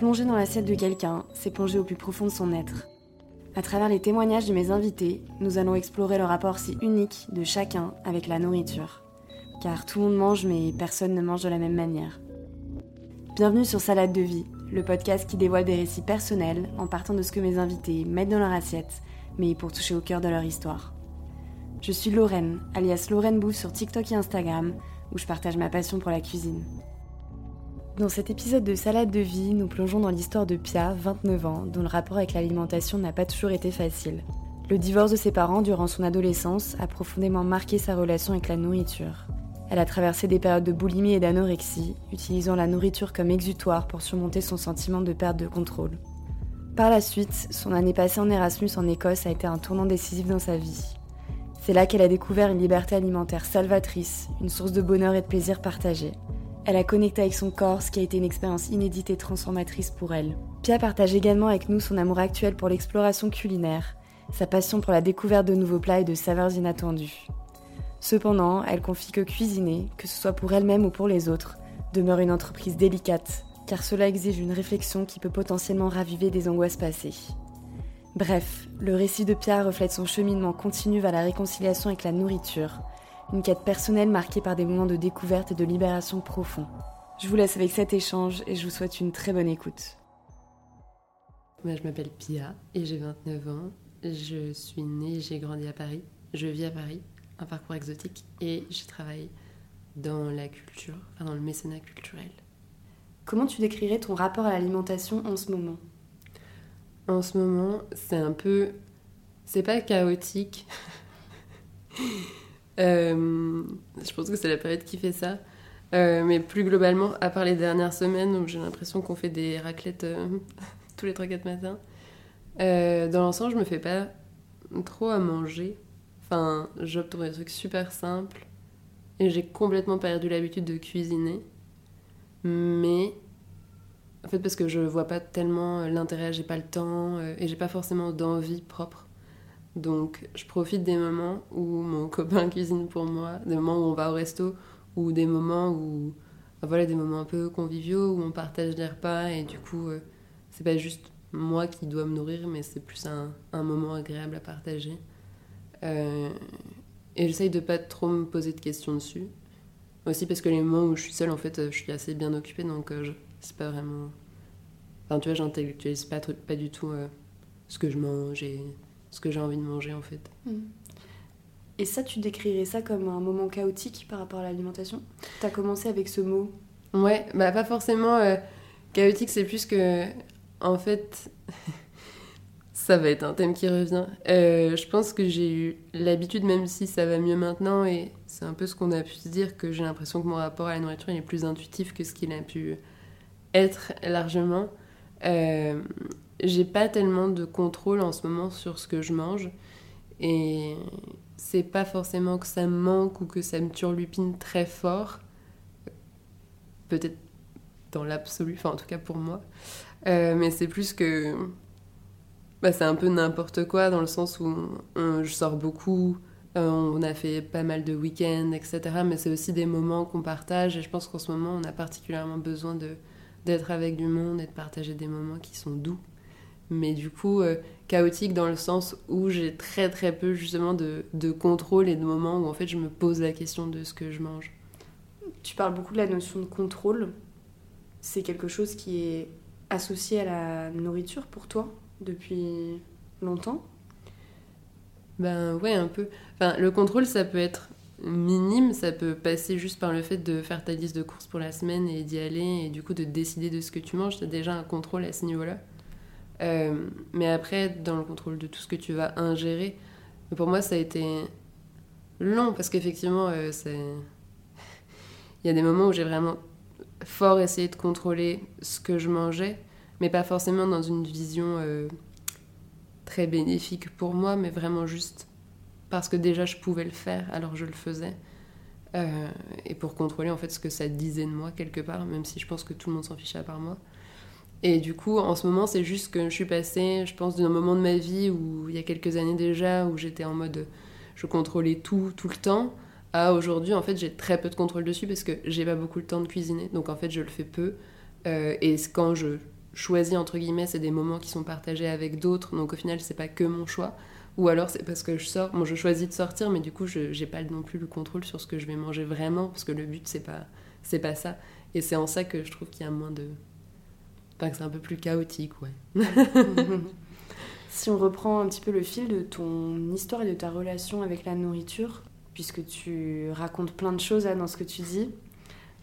Plonger dans l'assiette de quelqu'un, c'est plonger au plus profond de son être. À travers les témoignages de mes invités, nous allons explorer le rapport si unique de chacun avec la nourriture. Car tout le monde mange, mais personne ne mange de la même manière. Bienvenue sur Salade de vie, le podcast qui dévoile des récits personnels en partant de ce que mes invités mettent dans leur assiette, mais pour toucher au cœur de leur histoire. Je suis Lorraine, alias Lorraine Bouffe sur TikTok et Instagram, où je partage ma passion pour la cuisine. Dans cet épisode de Salade de vie, nous plongeons dans l'histoire de Pia, 29 ans, dont le rapport avec l'alimentation n'a pas toujours été facile. Le divorce de ses parents durant son adolescence a profondément marqué sa relation avec la nourriture. Elle a traversé des périodes de boulimie et d'anorexie, utilisant la nourriture comme exutoire pour surmonter son sentiment de perte de contrôle. Par la suite, son année passée en Erasmus en Écosse a été un tournant décisif dans sa vie. C'est là qu'elle a découvert une liberté alimentaire salvatrice, une source de bonheur et de plaisir partagé. Elle a connecté avec son corps, ce qui a été une expérience inédite et transformatrice pour elle. Pia partage également avec nous son amour actuel pour l'exploration culinaire, sa passion pour la découverte de nouveaux plats et de saveurs inattendues. Cependant, elle confie que cuisiner, que ce soit pour elle-même ou pour les autres, demeure une entreprise délicate, car cela exige une réflexion qui peut potentiellement raviver des angoisses passées. Bref, le récit de Pia reflète son cheminement continu vers la réconciliation avec la nourriture, une quête personnelle marquée par des moments de découverte et de libération profonds. Je vous laisse avec cet échange et je vous souhaite une très bonne écoute. Moi, je m'appelle Pia et j'ai 29 ans. Je suis née, j'ai grandi à Paris. Je vis à Paris, un parcours exotique, et je travaille dans la culture, enfin dans le mécénat culturel. Comment tu décrirais ton rapport à l'alimentation en ce moment? En ce moment, c'est un peu. C'est pas chaotique. Euh, je pense que c'est la période qui fait ça. Euh, mais plus globalement, à part les dernières semaines où j'ai l'impression qu'on fait des raclettes euh, tous les 3-4 matins, dans l'ensemble, je me fais pas trop à manger. Enfin, j'opte des trucs super simples. Et j'ai complètement perdu l'habitude de cuisiner. Mais en fait, parce que je vois pas tellement l'intérêt, j'ai pas le temps et j'ai pas forcément d'envie propre. Donc je profite des moments où mon copain cuisine pour moi, des moments où on va au resto, ou des moments où voilà des moments un peu conviviaux où on partage des repas et du coup euh, c'est pas juste moi qui dois me nourrir mais c'est plus un, moment agréable à partager. Euh, et j'essaye de pas trop me poser de questions dessus. Aussi parce que les moments où je suis seule en fait je suis assez bien occupée donc euh, c'est pas vraiment enfin tu vois j'intellectualise pas, pas du tout ce que je mange et ce que j'ai envie de manger en fait. Mm. Et ça, tu décrirais ça comme un moment chaotique par rapport à l'alimentation? Tu as commencé avec ce mot? Ouais, bah pas forcément euh, chaotique, c'est plus que en fait ça va être un thème qui revient. Euh, je pense que j'ai eu l'habitude, même si ça va mieux maintenant, et c'est un peu ce qu'on a pu se dire, que j'ai l'impression que mon rapport à la nourriture est plus intuitif que ce qu'il a pu être largement. Euh, j'ai pas tellement de contrôle en ce moment sur ce que je mange. Et c'est pas forcément que ça me manque ou que ça me turlupine très fort. Peut-être dans l'absolu, enfin en tout cas pour moi. Euh, mais c'est plus que. Bah, c'est un peu n'importe quoi dans le sens où je sors beaucoup, euh, on a fait pas mal de week-ends, etc. Mais c'est aussi des moments qu'on partage et je pense qu'en ce moment on a particulièrement besoin d'être avec du monde et de partager des moments qui sont doux mais du coup euh, chaotique dans le sens où j'ai très très peu justement de, de, contrôle et de moments où en fait je me pose la question de ce que je mange. Tu parles beaucoup de la notion de contrôle. C'est quelque chose qui est associé à la nourriture pour toi depuis longtemps? Ben ouais, un peu. Enfin, le contrôle, ça peut être minime, ça peut passer juste par le fait de faire ta liste de courses pour la semaine et d'y aller et du coup de décider de ce que tu manges. Tu as déjà un contrôle à ce niveau-là? Euh, mais après, dans le contrôle de tout ce que tu vas ingérer, pour moi, ça a été long parce qu'effectivement, euh, il y a des moments où j'ai vraiment fort essayé de contrôler ce que je mangeais, mais pas forcément dans une vision euh, très bénéfique pour moi, mais vraiment juste parce que déjà je pouvais le faire, alors je le faisais. et pour contrôler en fait ce que ça disait de moi quelque part, même si je pense que tout le monde s'en fichait à part moi. Et du coup, en ce moment, c'est juste que je suis passée, je pense, d'un moment de ma vie où, il y a quelques années déjà, où j'étais en mode je contrôlais tout, tout le temps, à aujourd'hui, en fait, j'ai très peu de contrôle dessus parce que j'ai pas beaucoup le temps de cuisiner. Donc, en fait, je le fais peu. Euh, et quand je, choisis entre guillemets, c'est des moments qui sont partagés avec d'autres, donc au final c'est pas que mon choix. Ou alors c'est parce que je sors, bon je choisis de sortir, mais du coup je j'ai pas non plus le contrôle sur ce que je vais manger vraiment, parce que le but c'est pas c'est pas ça. Et c'est en ça que je trouve qu'il y a moins de, enfin que c'est un peu plus chaotique, ouais. si on reprend un petit peu le fil de ton histoire et de ta relation avec la nourriture, puisque tu racontes plein de choses là, dans ce que tu dis,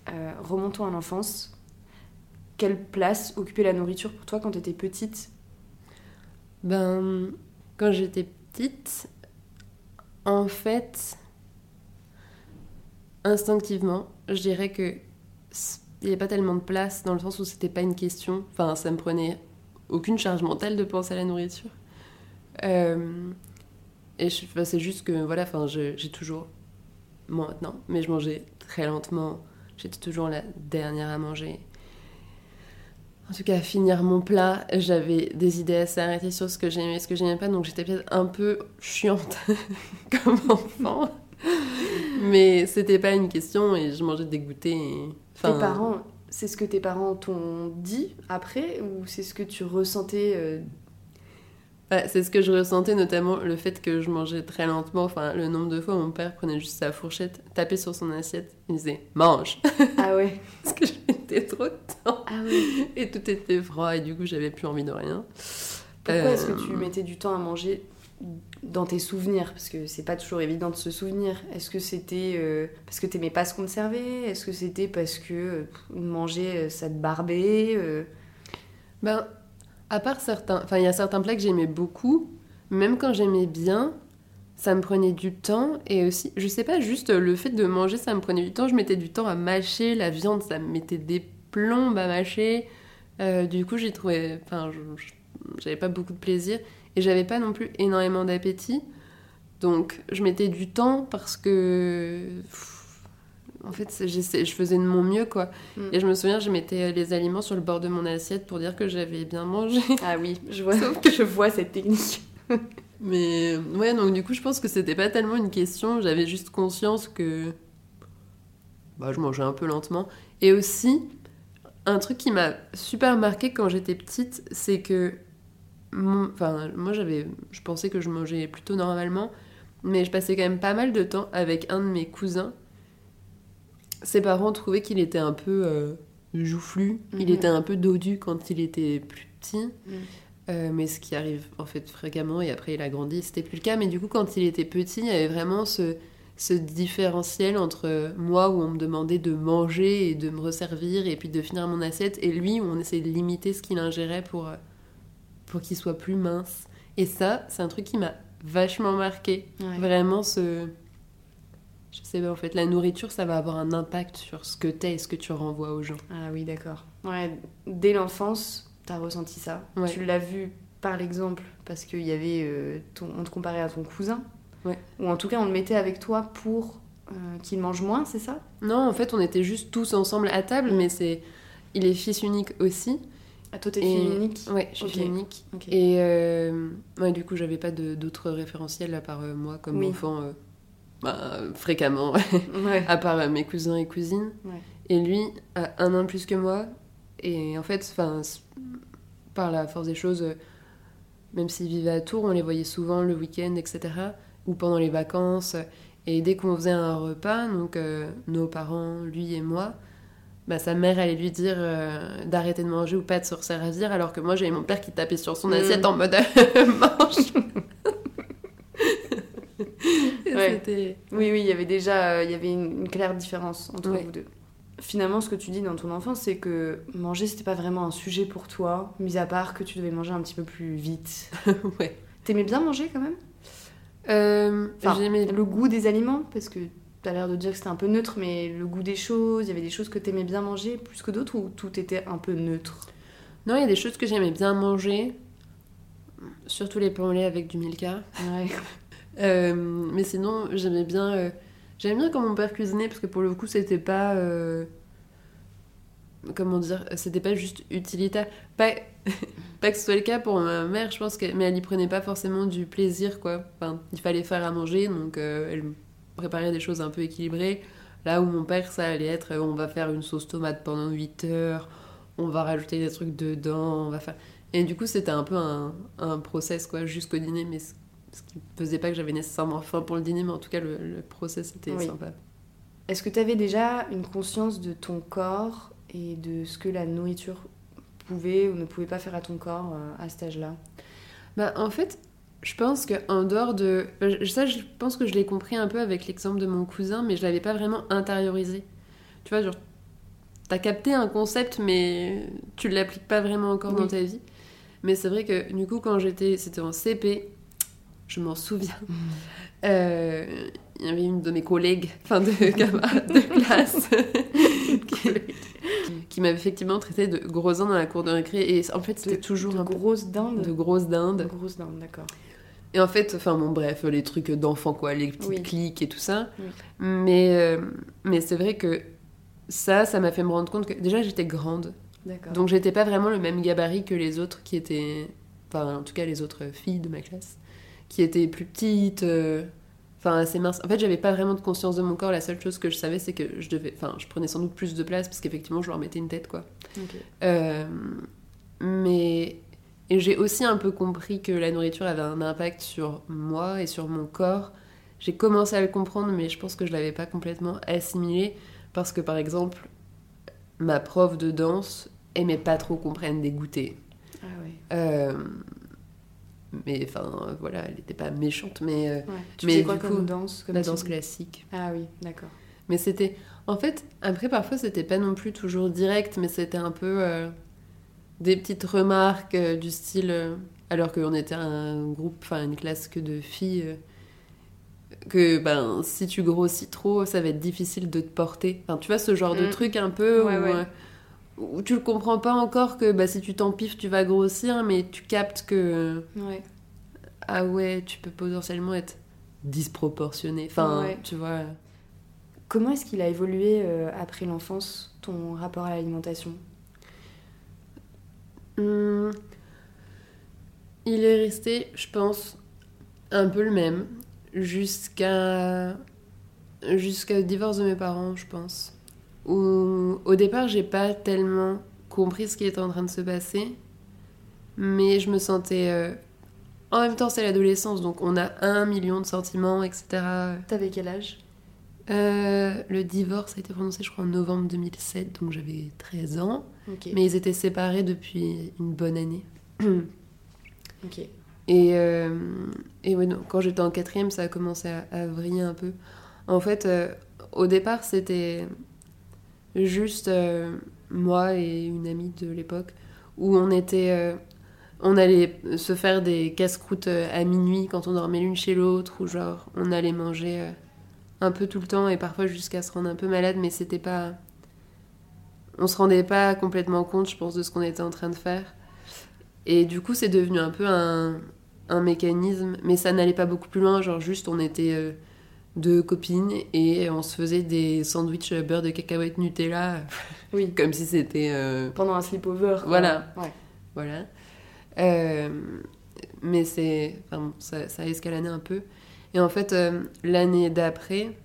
euh, remontons à l'enfance. Quelle place occupait la nourriture pour toi quand tu étais petite? Ben, quand j'étais petite, en fait, instinctivement, je dirais que il n'y avait pas tellement de place dans le sens où c'était pas une question. Enfin, ça me prenait aucune charge mentale de penser à la nourriture. Euh, et c'est juste que, voilà, enfin, j'ai toujours. Moi maintenant, mais je mangeais très lentement. J'étais toujours la dernière à manger. En tout cas, à finir mon plat, j'avais des idées assez arrêtées sur ce que j'aimais et ce que j'aimais pas, donc j'étais peut-être un peu chiante comme enfant. Mais c'était pas une question et je mangeais dégoûté. Et... Tes parents, c'est ce que tes parents t'ont dit après ou c'est ce que tu ressentais euh, c'est ce que je ressentais, notamment le fait que je mangeais très lentement. Enfin, le nombre de fois où mon père prenait juste sa fourchette, tapait sur son assiette, il disait mange Ah ouais Parce que je mettais trop de temps. Ah oui Et tout était froid et du coup, j'avais plus envie de rien. Pourquoi est-ce que tu euh, mettais du temps à manger dans tes souvenirs Parce que c'est pas toujours évident de se souvenir. Est-ce que c'était euh, parce que t'aimais pas se conserver Est-ce que c'était parce que euh, manger ça te barbait Ben à part certains, enfin il y a certains plats que j'aimais beaucoup, même quand j'aimais bien, ça me prenait du temps et aussi, je sais pas, juste le fait de manger, ça me prenait du temps. Je mettais du temps à mâcher la viande, ça me mettait des plombes à mâcher. Euh, du coup, j'ai trouvé, enfin, j'avais pas beaucoup de plaisir et j'avais pas non plus énormément d'appétit. Donc, je mettais du temps parce que en fait, je faisais de mon mieux, quoi. Mm. Et je me souviens, je mettais les aliments sur le bord de mon assiette pour dire que j'avais bien mangé. Ah oui, je vois, que je vois cette technique. Mais ouais, donc du coup, je pense que c'était pas tellement une question. J'avais juste conscience que bah, je mangeais un peu lentement. Et aussi, un truc qui m'a super marqué quand j'étais petite, c'est que enfin, moi, j'avais, je pensais que je mangeais plutôt normalement, mais je passais quand même pas mal de temps avec un de mes cousins ses parents trouvaient qu'il était un peu euh, joufflu, il mhm. était un peu dodu quand il était plus petit. Mhm. Euh, mais ce qui arrive en fait fréquemment et après il a grandi, c'était plus le cas. Mais du coup, quand il était petit, il y avait vraiment ce, ce différentiel entre moi où on me demandait de manger et de me resservir et puis de finir mon assiette et lui où on essayait de limiter ce qu'il ingérait pour, pour qu'il soit plus mince. Et ça, c'est un truc qui m'a vachement marqué. Vraiment ce je sais pas, en fait, la nourriture, ça va avoir un impact sur ce que t'es et ce que tu renvoies aux gens. Ah oui, d'accord. Ouais, dès l'enfance, t'as ressenti ça. Tu l'as vu par l'exemple, parce qu'il y avait. Euh, on te comparait à ton cousin. Ouais. Ou en tout cas, on le mettait avec toi pour euh, qu'il mange moins, c'est ça? Non, en fait, on était juste tous ensemble à table, mais c'est. Il est fils unique aussi. Ah, toi, t'es fille unique Ouais, je suis fille unique. Et euh, ouais, du coup, j'avais pas d'autres référentiels à part moi comme enfant bah, fréquemment, à part euh, mes cousins et cousines. Et lui a un an plus que moi. Et en fait, par la force des choses, euh, même s'il vivait à Tours, on les voyait souvent le week-end, etc. Ou pendant les vacances. Et dès qu'on faisait un repas, donc euh, nos parents, lui et moi, bah, sa mère allait lui dire d'arrêter de manger ou pas de se resservir, alors que moi j'avais mon père qui tapait sur son mm. assiette en mode mange Oui, oui, il y avait déjà euh, il y avait une, claire différence entre vous deux. Finalement, ce que tu dis dans ton enfance, c'est que manger, c'était pas vraiment un sujet pour toi, mis à part que tu devais manger un petit peu plus vite. ouais. T'aimais bien manger quand même? Euh, J'aimais le goût des aliments, parce que t'as l'air de dire que c'était un peu neutre, mais le goût des choses, il y avait des choses que t'aimais bien manger plus que d'autres, ou tout était un peu neutre? Non, il y a des choses que j'aimais bien manger, surtout les pains au lait avec du milka. Ouais. Euh, mais sinon, j'aimais bien, euh, j'aimais bien quand mon père cuisinait parce que pour le coup, c'était pas, euh, comment dire, c'était pas juste utilitaire. Pas, pas que ce soit le cas pour ma mère, je pense que, mais elle y prenait pas forcément du plaisir, quoi. Enfin, il fallait faire à manger, donc elle préparait des choses un peu équilibrées. Là où mon père, ça allait être, on va faire une sauce tomate pendant 8 heures on va rajouter des trucs dedans, on va faire. Et du coup, c'était un peu un, un process, quoi, jusqu'au dîner, mais ce ce qui ne faisait pas que j'avais nécessairement faim pour le dîner, mais en tout cas, le, le process était Oui. sympa. Est-ce que tu avais déjà une conscience de ton corps et de ce que la nourriture pouvait ou ne pouvait pas faire à ton corps euh, à cet âge-là? Bah, en fait, je pense qu'en dehors de. Ça, je pense que je l'ai compris un peu avec l'exemple de mon cousin, mais je l'avais pas vraiment intériorisé. Tu vois, genre, t'as capté un concept, mais tu l'appliques pas vraiment encore Oui. dans ta vie. Mais c'est vrai que, du coup, quand j'étais. C'était en CP, je m'en souviens. Euh, Il y avait une de mes collègues, enfin de camarades de classe, qui, qui m'avait effectivement traité de gros dinde dans la cour de récré. Et en fait, c'était De- toujours de un peu grosses dindes de grosses De dindes. grosses dindes, d'accord. Et en fait, enfin bon, bref, les trucs d'enfants, quoi, les petites Oui. clics et tout ça. Oui. Mais, euh, mais c'est vrai que ça, ça m'a fait me rendre compte que déjà j'étais grande. Donc j'étais pas vraiment le même gabarit que les autres qui étaient. Enfin, en tout cas, les autres filles de ma classe, qui étaient plus petites. euh, Enfin, assez minces. En fait, j'avais pas vraiment de conscience de mon corps. La seule chose que je savais, c'est que je devais. Enfin, je prenais sans doute plus de place parce qu'effectivement, je leur mettais une tête, quoi. Euh, mais et j'ai aussi un peu compris que la nourriture avait un impact sur moi et sur mon corps. J'ai commencé à le comprendre, mais je pense que je l'avais pas complètement assimilé parce que par exemple, ma prof de danse aimait pas trop qu'on prenne des goûters. Ah ouais. Euh, mais enfin, voilà, elle n'était pas méchante, mais euh, ouais. Tu Mais quoi du comme coup, danse comme la danse classique. Ah oui, d'accord. Mais c'était. En fait, après, parfois, c'était pas non plus toujours direct, mais c'était un peu euh, des petites remarques euh, du style. euh, alors qu'on était un groupe, enfin une classe que de filles, euh, que ben, si tu grossis trop, ça va être difficile de te porter. Enfin, tu vois, ce genre de Mm. truc un peu Ouais, où, ouais. euh, où tu le comprends pas encore que bah, si tu t'empiffes, tu vas grossir, mais tu captes que. Ouais. Ah ouais, tu peux potentiellement être disproportionné. Enfin, Ouais. tu vois. Comment est-ce qu'il a évolué euh, après l'enfance, ton rapport à l'alimentation? Hmm. Il est resté, je pense, un peu le même jusqu'à jusqu'au divorce de mes parents, je pense. Où au départ, j'ai pas tellement compris ce qui était en train de se passer, mais je me sentais. euh, En même temps, c'est l'adolescence, donc on a un million de sentiments, etc. T'avais quel âge? Euh, le divorce a été prononcé, je crois, en novembre 2007, donc j'avais 13 ans. Mais ils étaient séparés depuis une bonne année. Ok. Et, euh, et ouais, non, quand j'étais en quatrième, ça a commencé à, à vriller un peu. En fait, euh, au départ, c'était juste moi et une amie de l'époque où on était. on allait se faire des casse-croûtes à minuit quand on dormait l'une chez l'autre, ou genre on allait manger un peu tout le temps et parfois jusqu'à se rendre un peu malade, mais c'était pas. On se rendait pas complètement compte, je pense, de ce qu'on était en train de faire. Et du coup, c'est devenu un peu un, un mécanisme, mais ça n'allait pas beaucoup plus loin. Genre, juste, on était euh, deux copines et on se faisait des sandwichs euh, beurre de cacahuète Nutella, Oui. comme si c'était. euh, Pendant un sleepover. Voilà. Ouais. voilà. Euh, mais c'est. Enfin, bon, ça, ça a escaladé un peu. Et en fait, euh, l'année d'après,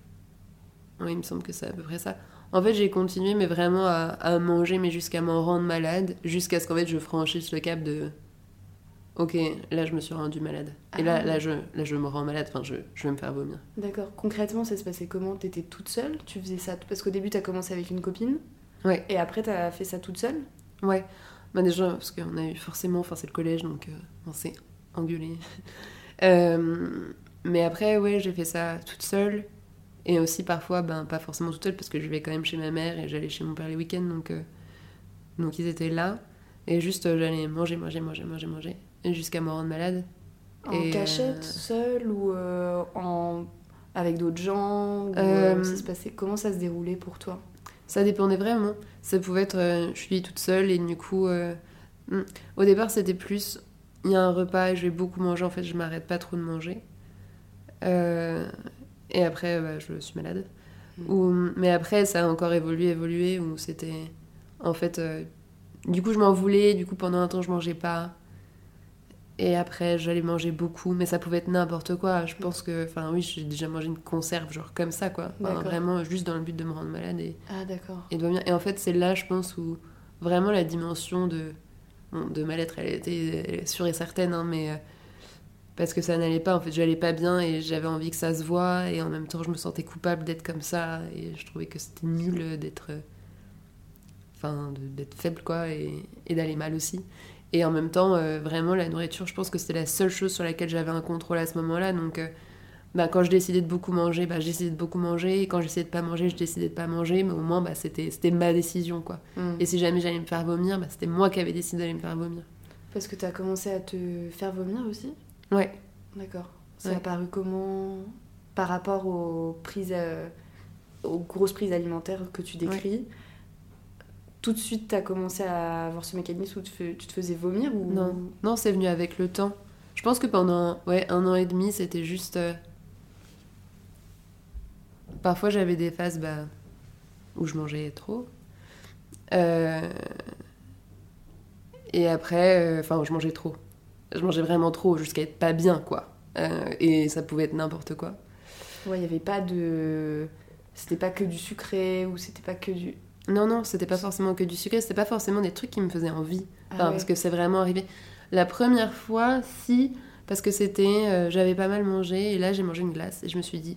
il me semble que c'est à peu près ça. En fait, j'ai continué, mais vraiment à, à manger, mais jusqu'à m'en rendre malade, jusqu'à ce qu'en fait je franchisse le cap de. Ok, là je me suis rendue malade. Et là, Ah. là, je, là je me rends malade, enfin je, je vais me faire vomir. D'accord. Concrètement, ça se passait comment? T'étais toute seule? Tu faisais ça Parce qu'au début, t'as commencé avec une copine. Ouais. Et après, t'as fait ça toute seule? Ouais, bah déjà, parce qu'on a eu forcément, enfin c'est le collège, donc euh, on s'est engueulé. Euh, mais après, ouais, j'ai fait ça toute seule. Et aussi parfois, ben pas forcément toute seule, parce que je vais quand même chez ma mère et j'allais chez mon père les week-ends, donc, euh, donc ils étaient là. Et juste, euh, j'allais manger, manger, manger, manger, manger, jusqu'à me rendre malade. En Et, cachette, euh, seule ou euh, en... avec d'autres gens ou, Euh, euh, ça se passait... Comment ça se déroulait pour toi? Ça dépendait vraiment. Ça pouvait être, euh, je suis toute seule et du coup, euh, hmm. au départ c'était plus, il y a un repas et je vais beaucoup manger. En fait, je m'arrête pas trop de manger. Euh, et après, bah, je suis malade. Mm. Ou, mais après, ça a encore évolué, évolué, où c'était, en fait, euh, du coup, je m'en voulais. Du coup, pendant un temps, je mangeais pas. Et après, j'allais manger beaucoup, mais ça pouvait être n'importe quoi. Je pense que, enfin, oui, j'ai déjà mangé une conserve, genre comme ça, quoi. Enfin, vraiment, juste dans le but de me rendre malade et Ah, d'accord. Et en fait, c'est là, je pense, où vraiment la dimension de, bon, de mal-être, elle était sûre et certaine, hein, mais euh, parce que ça n'allait pas, en fait, j'allais pas bien et j'avais envie que ça se voit, et en même temps, je me sentais coupable d'être comme ça, et je trouvais que c'était nul d'être. euh, Enfin, d'être faible, quoi, et, et d'aller mal aussi. Et en même temps, euh, vraiment, la nourriture, je pense que c'était la seule chose sur laquelle j'avais un contrôle à ce moment-là. Donc, euh, bah, quand je décidais de beaucoup manger, bah, je décidais de beaucoup manger. Et quand j'essayais de pas manger, je décidais de pas manger. Mais au moins, bah, c'était c'était ma décision, quoi. Mm. Et si jamais j'allais me faire vomir, bah, c'était moi qui avais décidé d'aller me faire vomir. Parce que tu as commencé à te faire vomir aussi? Ouais. D'accord. Ça Ouais. a paru comment par rapport aux prises, euh, aux grosses prises alimentaires que tu décris? Tout de suite, tu as commencé à avoir ce mécanisme où tu, te faisais vomir ou... Non. Non, c'est venu avec le temps. Je pense que pendant ouais, un an et demi, c'était juste. euh, Parfois, j'avais des phases bah, où je mangeais trop. Euh, Et après, enfin, je mangeais trop. Je mangeais vraiment trop jusqu'à être pas bien, quoi. Euh, Et ça pouvait être n'importe quoi. Ouais, il n'y avait pas de... C'était pas que du sucré ou c'était pas que du... Non, non, c'était pas forcément que du sucré, c'était pas forcément des trucs qui me faisaient envie. Ah Enfin, ouais. Parce que c'est vraiment arrivé. La première fois, si, parce que c'était. euh, J'avais pas mal mangé, et là j'ai mangé une glace, et je me suis dit,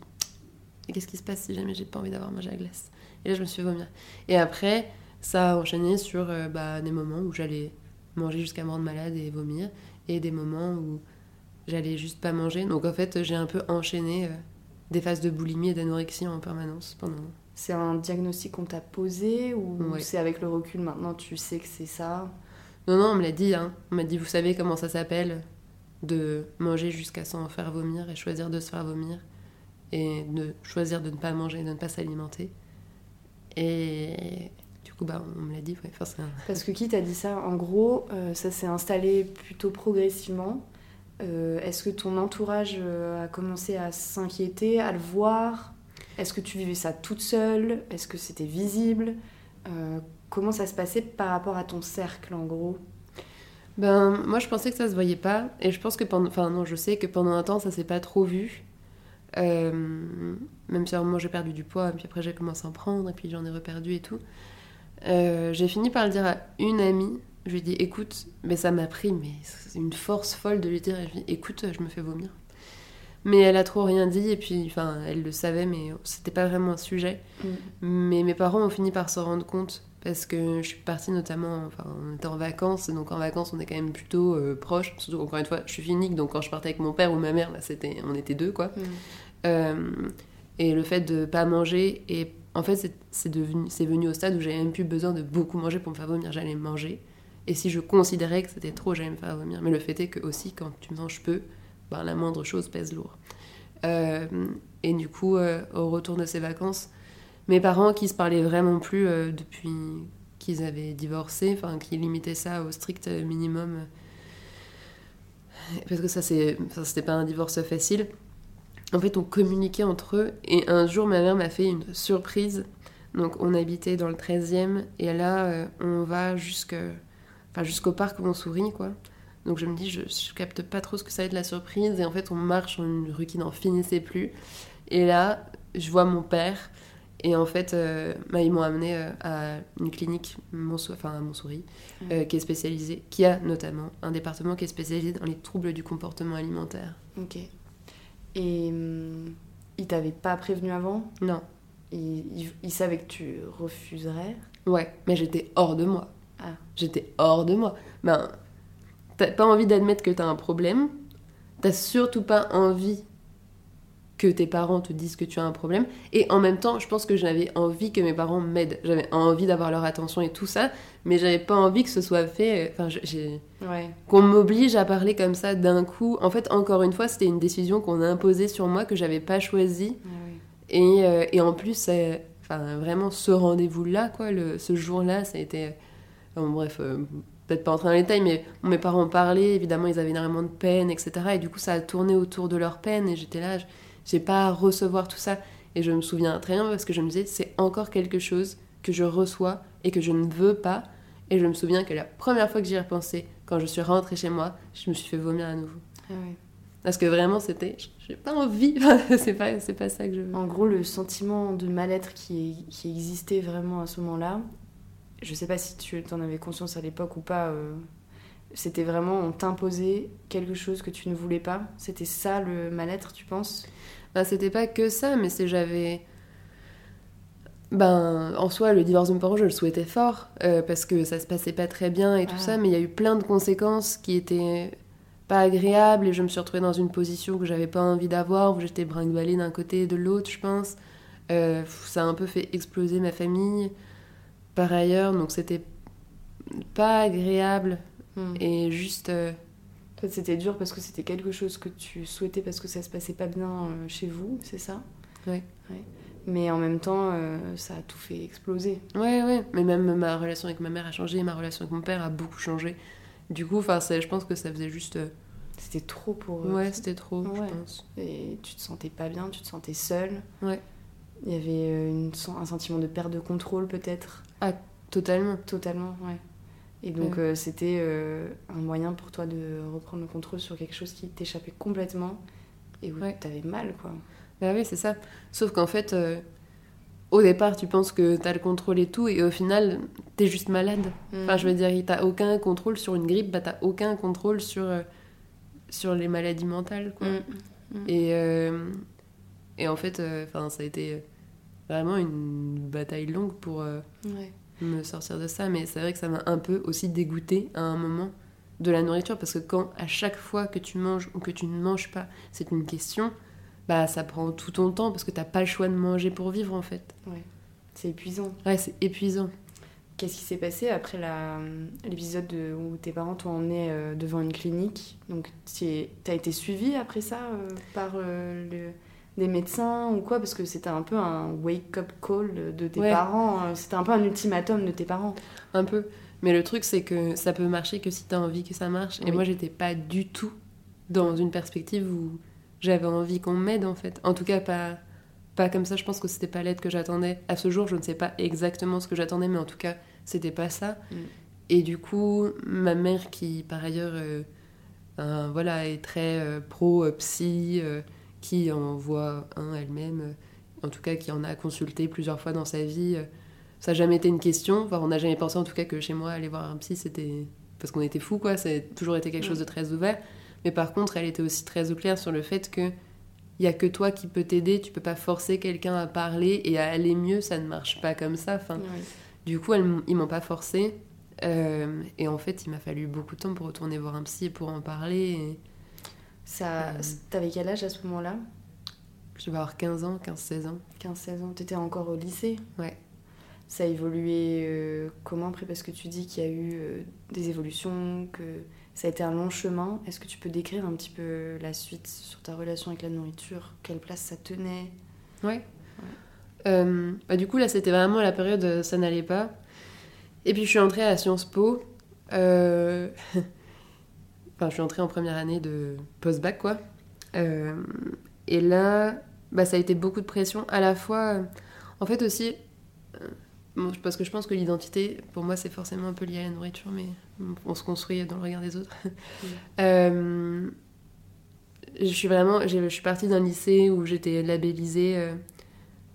qu'est-ce qui se passe si jamais j'ai pas envie d'avoir mangé la glace? Et là je me suis vomir. Et après, ça a enchaîné sur euh, bah, des moments où j'allais manger jusqu'à me rendre malade et vomir, et des moments où j'allais juste pas manger. Donc en fait, j'ai un peu enchaîné euh, des phases de boulimie et d'anorexie en permanence pendant. C'est un diagnostic qu'on t'a posé ou Ouais. c'est avec le recul maintenant tu sais que c'est ça? Non, non, on me l'a dit, hein. On m'a dit, vous savez comment ça s'appelle De manger jusqu'à s'en faire vomir et choisir de se faire vomir. Et de choisir de ne pas manger, de ne pas s'alimenter. Et coup, bah, on me l'a dit, ouais, un- Parce que qui t'a dit ça? En gros, euh, ça s'est installé plutôt progressivement. Euh, Est-ce que ton entourage euh, a commencé à s'inquiéter, à le voir? Est-ce que tu vivais ça toute seule? Est-ce que c'était visible? Euh, Comment ça se passait par rapport à ton cercle, en gros? Ben, moi, je pensais que ça se voyait pas. Et je pense que pendant. Enfin, non, je sais que pendant un temps, ça s'est pas trop vu. Euh, même si à un moment, j'ai perdu du poids, puis après, j'ai commencé à en prendre, et puis j'en ai reperdu et tout. Euh, j'ai fini par le dire à une amie. Je lui ai dit, écoute, mais ça m'a pris, mais c'est une force folle de lui dire. Et je lui ai dit, écoute, je me fais vomir. Mais elle a trop rien dit, et puis, enfin, elle le savait, mais c'était pas vraiment un sujet. Mais mes parents ont fini par s'en rendre compte parce que je suis partie notamment, enfin on était en vacances, donc en vacances on est quand même plutôt euh, proches, surtout encore une fois je suis unique, donc quand je partais avec mon père ou ma mère, là c'était, on était deux quoi. Euh, et le fait de pas manger, et en fait c'est, venu au stade où j'avais même plus besoin de beaucoup manger pour me faire vomir, j'allais manger. Et si je considérais que c'était trop, j'allais me faire vomir. Mais le fait est que aussi quand tu manges peu, ben, la moindre chose pèse lourd. Euh, et du coup, euh, au retour de ces vacances, mes parents qui se parlaient vraiment plus euh, depuis qu'ils avaient divorcé, enfin qui limitaient ça au strict minimum, parce que ça, c'était pas un divorce facile. En fait, on communiquait entre eux et un jour ma mère m'a fait une surprise. Donc on habitait dans le 13e et là euh, on va enfin, jusqu'au parc Montsouris quoi. Donc je me dis je, je capte pas trop ce que ça va être la surprise et en fait on marche dans une rue qui n'en finissait plus. Et là je vois mon père et en fait, euh, bah, ils m'ont amené euh, à une clinique, Montsou- enfin à Montsouris, euh, qui est spécialisée, qui a notamment un département qui est spécialisé dans les troubles du comportement alimentaire. Ok. Et hum, ils t'avaient pas prévenu avant? Non, ils- ils savaient que tu refuserais? Ouais, mais j'étais hors de moi. Ah. J'étais hors de moi. Ben, t'as pas envie d'admettre que t'as un problème, t'as surtout pas envie que tes parents te disent que tu as un problème, et en même temps, je pense que j'avais envie que mes parents m'aident. J'avais envie d'avoir leur attention et tout ça, mais j'avais pas envie que ce soit fait. Enfin, j'ai. Ouais. qu'on m'oblige à parler comme ça d'un coup. En fait, encore une fois, c'était une décision qu'on a imposée sur moi que j'avais pas choisie. Ah oui. Et, euh, et en plus, euh, enfin, vraiment, ce rendez-vous-là, quoi, le, ce jour-là, ça a été. Bon, bref, euh, peut-être pas entrer dans les détails, mais bon, mes parents parlaient, évidemment, ils avaient énormément de peine, etc. Et du coup, ça a tourné autour de leur peine, et j'étais là, j'ai pas à recevoir tout ça. Et je me souviens très bien parce que je me disais, c'est encore quelque chose que je reçois et que je ne veux pas. Et je me souviens que la première fois que j'y ai repensé, quand je suis rentrée chez moi, je me suis fait vomir à nouveau. Ah ouais. Parce que vraiment, c'était. J'ai pas envie. c'est pas, c'est pas ça que je veux. En gros, le sentiment de mal-être qui, qui existait vraiment à ce moment-là, je sais pas si tu en avais conscience à l'époque ou pas, euh, c'était vraiment on t'imposait quelque chose que tu ne voulais pas. C'était ça le mal-être, tu penses? C'était pas que ça, mais c'est j'avais. Ben, en soi, le divorce de mes parents, je le souhaitais fort, euh, parce que ça se passait pas très bien et tout Ah. ça, mais il y a eu plein de conséquences qui étaient pas agréables et je me suis retrouvée dans une position que j'avais pas envie d'avoir, où j'étais brinque d'un côté et de l'autre, je pense. Euh, ça a un peu fait exploser ma famille par ailleurs, donc c'était pas agréable Hmm. et juste. euh, fait, c'était dur parce que c'était quelque chose que tu souhaitais parce que ça se passait pas bien euh, chez vous, c'est ça? Ouais. Mais en même temps, euh, ça a tout fait exploser. Ouais, ouais, mais même ma relation avec ma mère a changé, ma relation avec mon père a beaucoup changé. Du coup, enfin, je pense que ça faisait juste. euh, C'était trop pour eux. Ouais, c'était trop, Ouais. je pense. Et tu te sentais pas bien, tu te sentais seule. Ouais. Il y avait une, un sentiment de perte de contrôle peut-être? Totalement. Totalement, ouais. Et donc Ouais. euh, c'était euh, un moyen pour toi de reprendre le contrôle sur quelque chose qui t'échappait complètement et où Ouais. t'avais mal, quoi. Bah oui, c'est ça. Sauf qu'en fait, euh, au départ, tu penses que t'as le contrôle et tout, et au final, t'es juste malade. Enfin, je veux dire, t'as aucun contrôle sur une grippe, bah t'as aucun contrôle sur, euh, sur les maladies mentales, quoi. Mm. Et, euh, et en fait, enfin, ça a été vraiment une bataille longue pour Ouais. Me sortir de ça. Mais c'est vrai que ça m'a un peu aussi dégoûté à un moment de la nourriture parce que quand à chaque fois que tu manges ou que tu ne manges pas, c'est une question, bah ça prend tout ton temps parce que t'as pas le choix de manger pour vivre en fait. C'est épuisant. Ouais, c'est épuisant. Qu'est-ce qui s'est passé après l'épisode de- où tes parents t'ont emmené euh, devant une clinique? Donc, tu as été suivi après ça euh, par euh, le- des médecins ou quoi Parce que c'était un peu un wake-up call de tes Ouais. parents. euh, C'était un peu un ultimatum de tes parents. Un peu. Mais le truc, c'est que ça peut marcher que si t'as envie que ça marche. Et moi, j'étais pas du tout dans une perspective où j'avais envie qu'on m'aide, en fait. En tout cas, pas, pas comme ça. Je pense que c'était pas l'aide que j'attendais. À ce jour, je ne sais pas exactement ce que j'attendais, mais en tout cas, c'était pas ça. Mm. Et du coup, ma mère, qui par ailleurs euh, voilà, est très euh, pro-psy, qui en voit un elle-même, euh, en tout cas qui en a consulté plusieurs fois dans sa vie. euh, ça n'a jamais été une question. Enfin, on n'a jamais pensé en tout cas que chez moi, aller voir un psy, c'était. Parce qu'on était fous, quoi. Ça a toujours été quelque chose de très ouvert. Mais par contre, elle était aussi très au clair sur le fait que. Il y a que toi qui peux t'aider, tu peux pas forcer quelqu'un à parler et à aller mieux, ça ne marche pas comme ça. Enfin, du coup, elles ils m'ont pas forcé. Euh, et en fait, il m'a fallu beaucoup de temps pour retourner voir un psy et pour en parler. Et Ça, Euh. T'avais quel âge à ce moment-là? Je vais avoir 15 ans, 15-16 ans. 15-16 ans. T'étais encore au lycée? Ouais. Ça a évolué euh, comment après? Parce que tu dis qu'il y a eu euh, des évolutions, que ça a été un long chemin. Est-ce que tu peux décrire un petit peu la suite sur ta relation avec la nourriture? Quelle place ça tenait? Ouais. Euh, bah, du coup, là, c'était vraiment la période ça n'allait pas. Et puis, je suis entrée à Sciences Po. Enfin, je suis entrée en première année de post-bac, quoi. Euh, Et là, bah, ça a été beaucoup de pression. À la fois, euh, en fait aussi, euh, bon, parce que je pense que l'identité, pour moi, c'est forcément un peu lié à la nourriture, mais on se construit dans le regard des autres. Euh, je suis vraiment, je suis partie d'un lycée où j'étais labellisée euh,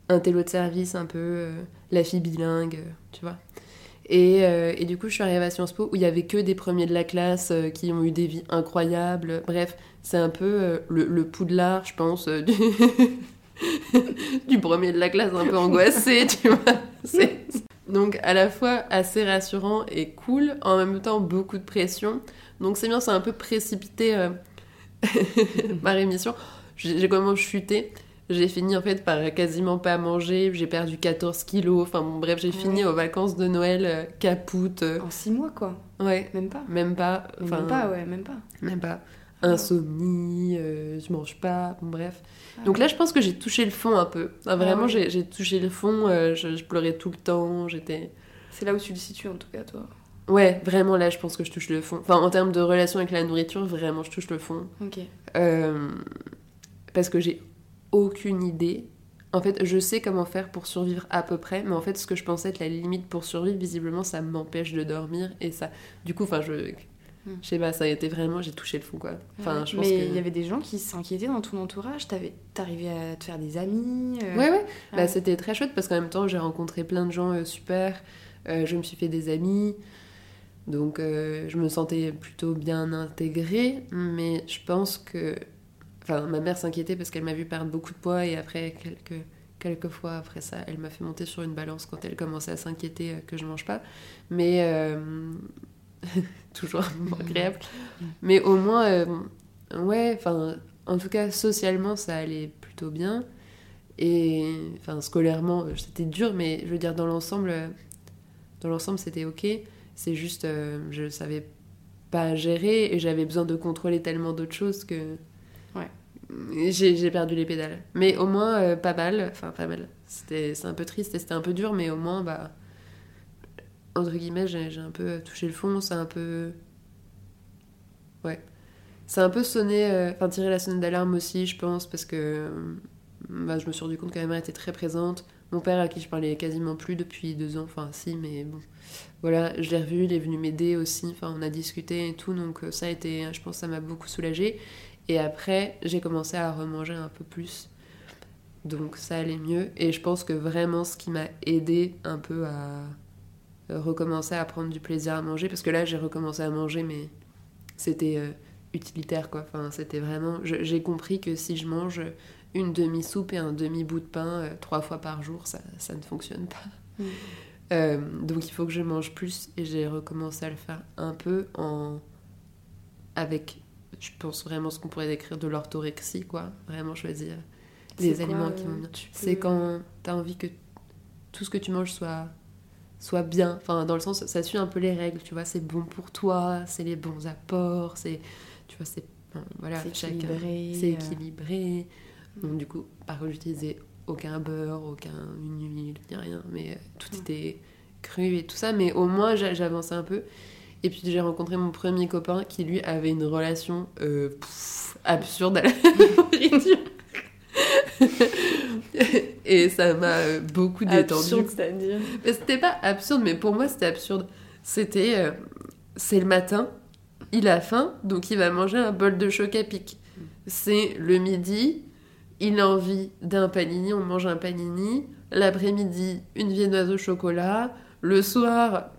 un télo de service, un peu euh, la fille bilingue, tu vois. Et, euh, et du coup, je suis arrivée à Sciences Po où il y avait que des premiers de la classe euh, qui ont eu des vies incroyables. Bref, c'est un peu euh, le, le poudlard, je pense, du... premier de la classe un peu angoissé, tu vois. Donc, à la fois assez rassurant et cool, en même temps beaucoup de pression. Donc, c'est bien, c'est un peu précipité ma rémission. J'ai j'ai comment chuté. J'ai fini en fait par quasiment pas manger, j'ai perdu 14 kilos, enfin bon bref, j'ai fini aux vacances de Noël euh, capoute. euh, En 6 mois, quoi. ouais, Même pas. même pas. Enfin, Même pas, ouais, même pas. Même pas. Insomnie, euh, je mange pas, bon bref. Ah Donc là, je pense que j'ai touché le fond un peu. Enfin, vraiment, ouais. j'ai touché le fond, euh, je, je pleurais tout le temps, j'étais... C'est là où tu le situes, en tout cas, toi. Ouais, vraiment là, je pense que je touche le fond. Enfin, en termes de relation avec la nourriture, vraiment, je touche le fond. Ok. Euh, parce que j'ai aucune idée. En fait, je sais comment faire pour survivre à peu près, mais en fait, ce que je pensais être la limite pour survivre, visiblement, ça m'empêche de dormir. Et ça, du coup, enfin, je. Hmm. Je sais pas, ça a été vraiment, j'ai touché le fond, quoi. Enfin, Ouais. je pense Mais que. il y avait des gens qui s'inquiétaient dans ton entourage. T'avais- T'arrivais à te faire des amis. euh, Ouais, ouais. Bah, Ouais. c'était très chouette parce qu'en même temps, j'ai rencontré plein de gens euh, super. Euh, je me suis fait des amis. Donc je me sentais plutôt bien intégrée. Mais je pense que. Enfin, ma mère s'inquiétait parce qu'elle m'a vu perdre beaucoup de poids et après quelques. Quelques fois après ça, elle m'a fait monter sur une balance quand elle commençait à s'inquiéter que je mange pas. Mais toujours agréable. Mais au moins, ouais, enfin, en tout cas, socialement, ça allait plutôt bien. Et enfin, scolairement, euh, c'était dur, mais je veux dire, dans l'ensemble, euh, dans l'ensemble, c'était ok. C'est juste, euh, je savais pas gérer et j'avais besoin de contrôler tellement d'autres choses que. J'ai perdu les pédales. Mais au moins, pas mal. Pas mal. C'était un peu triste et c'était un peu dur, mais au moins, bah. Entre guillemets, j'ai un peu touché le fond. C'est un peu. Ouais. C'est un peu sonné. Enfin, tirer la sonnette d'alarme aussi, je pense, parce que bah, je me suis rendu compte que ma mère était très présente. Mon père, à qui je parlais quasiment plus depuis deux ans, enfin si, mais bon. Voilà, je l'ai revu, il est venu m'aider aussi, enfin on a discuté et tout, donc euh, ça a été, je pense, ça m'a beaucoup soulagée. Et après, j'ai commencé à remanger un peu plus. Donc ça allait mieux. Et je pense que vraiment ce qui m'a aidé un peu à recommencer à prendre du plaisir à manger, parce que là j'ai recommencé à manger, mais c'était euh, utilitaire quoi. Enfin, c'était vraiment. J'ai compris que si je mange une demi-soupe et un demi-bout de pain euh, trois fois par jour, ça, ça ne fonctionne pas. Mm. Euh, donc il faut que je mange plus et j'ai recommencé à le faire un peu en avec, je pense vraiment ce qu'on pourrait décrire de l'orthorexie, quoi. Vraiment choisir les aliments qui vont bien. C'est quand tu as envie que tout ce que tu manges soit soit bien, enfin dans le sens ça suit un peu les règles, tu vois, c'est bon pour toi, c'est les bons apports, c'est tu vois c'est voilà, c'est équilibré, c'est équilibré. Donc, du coup, par contre, j'utilisais aucun beurre, aucun huile, rien, mais euh, tout était cru et tout ça. Mais au moins, j'avançais un peu. Et puis, j'ai rencontré mon premier copain qui, lui, avait une relation euh, absurde à la nourriture. et ça m'a euh, beaucoup détendu. Absurde, c'est-à-dire C'était pas absurde, mais pour moi, c'était absurde. C'était. c'est le matin, il a faim, donc il va manger un bol de choc à pic. C'est le midi, il a envie d'un panini, on mange un panini. L'après-midi, une viennoise au chocolat. Le soir,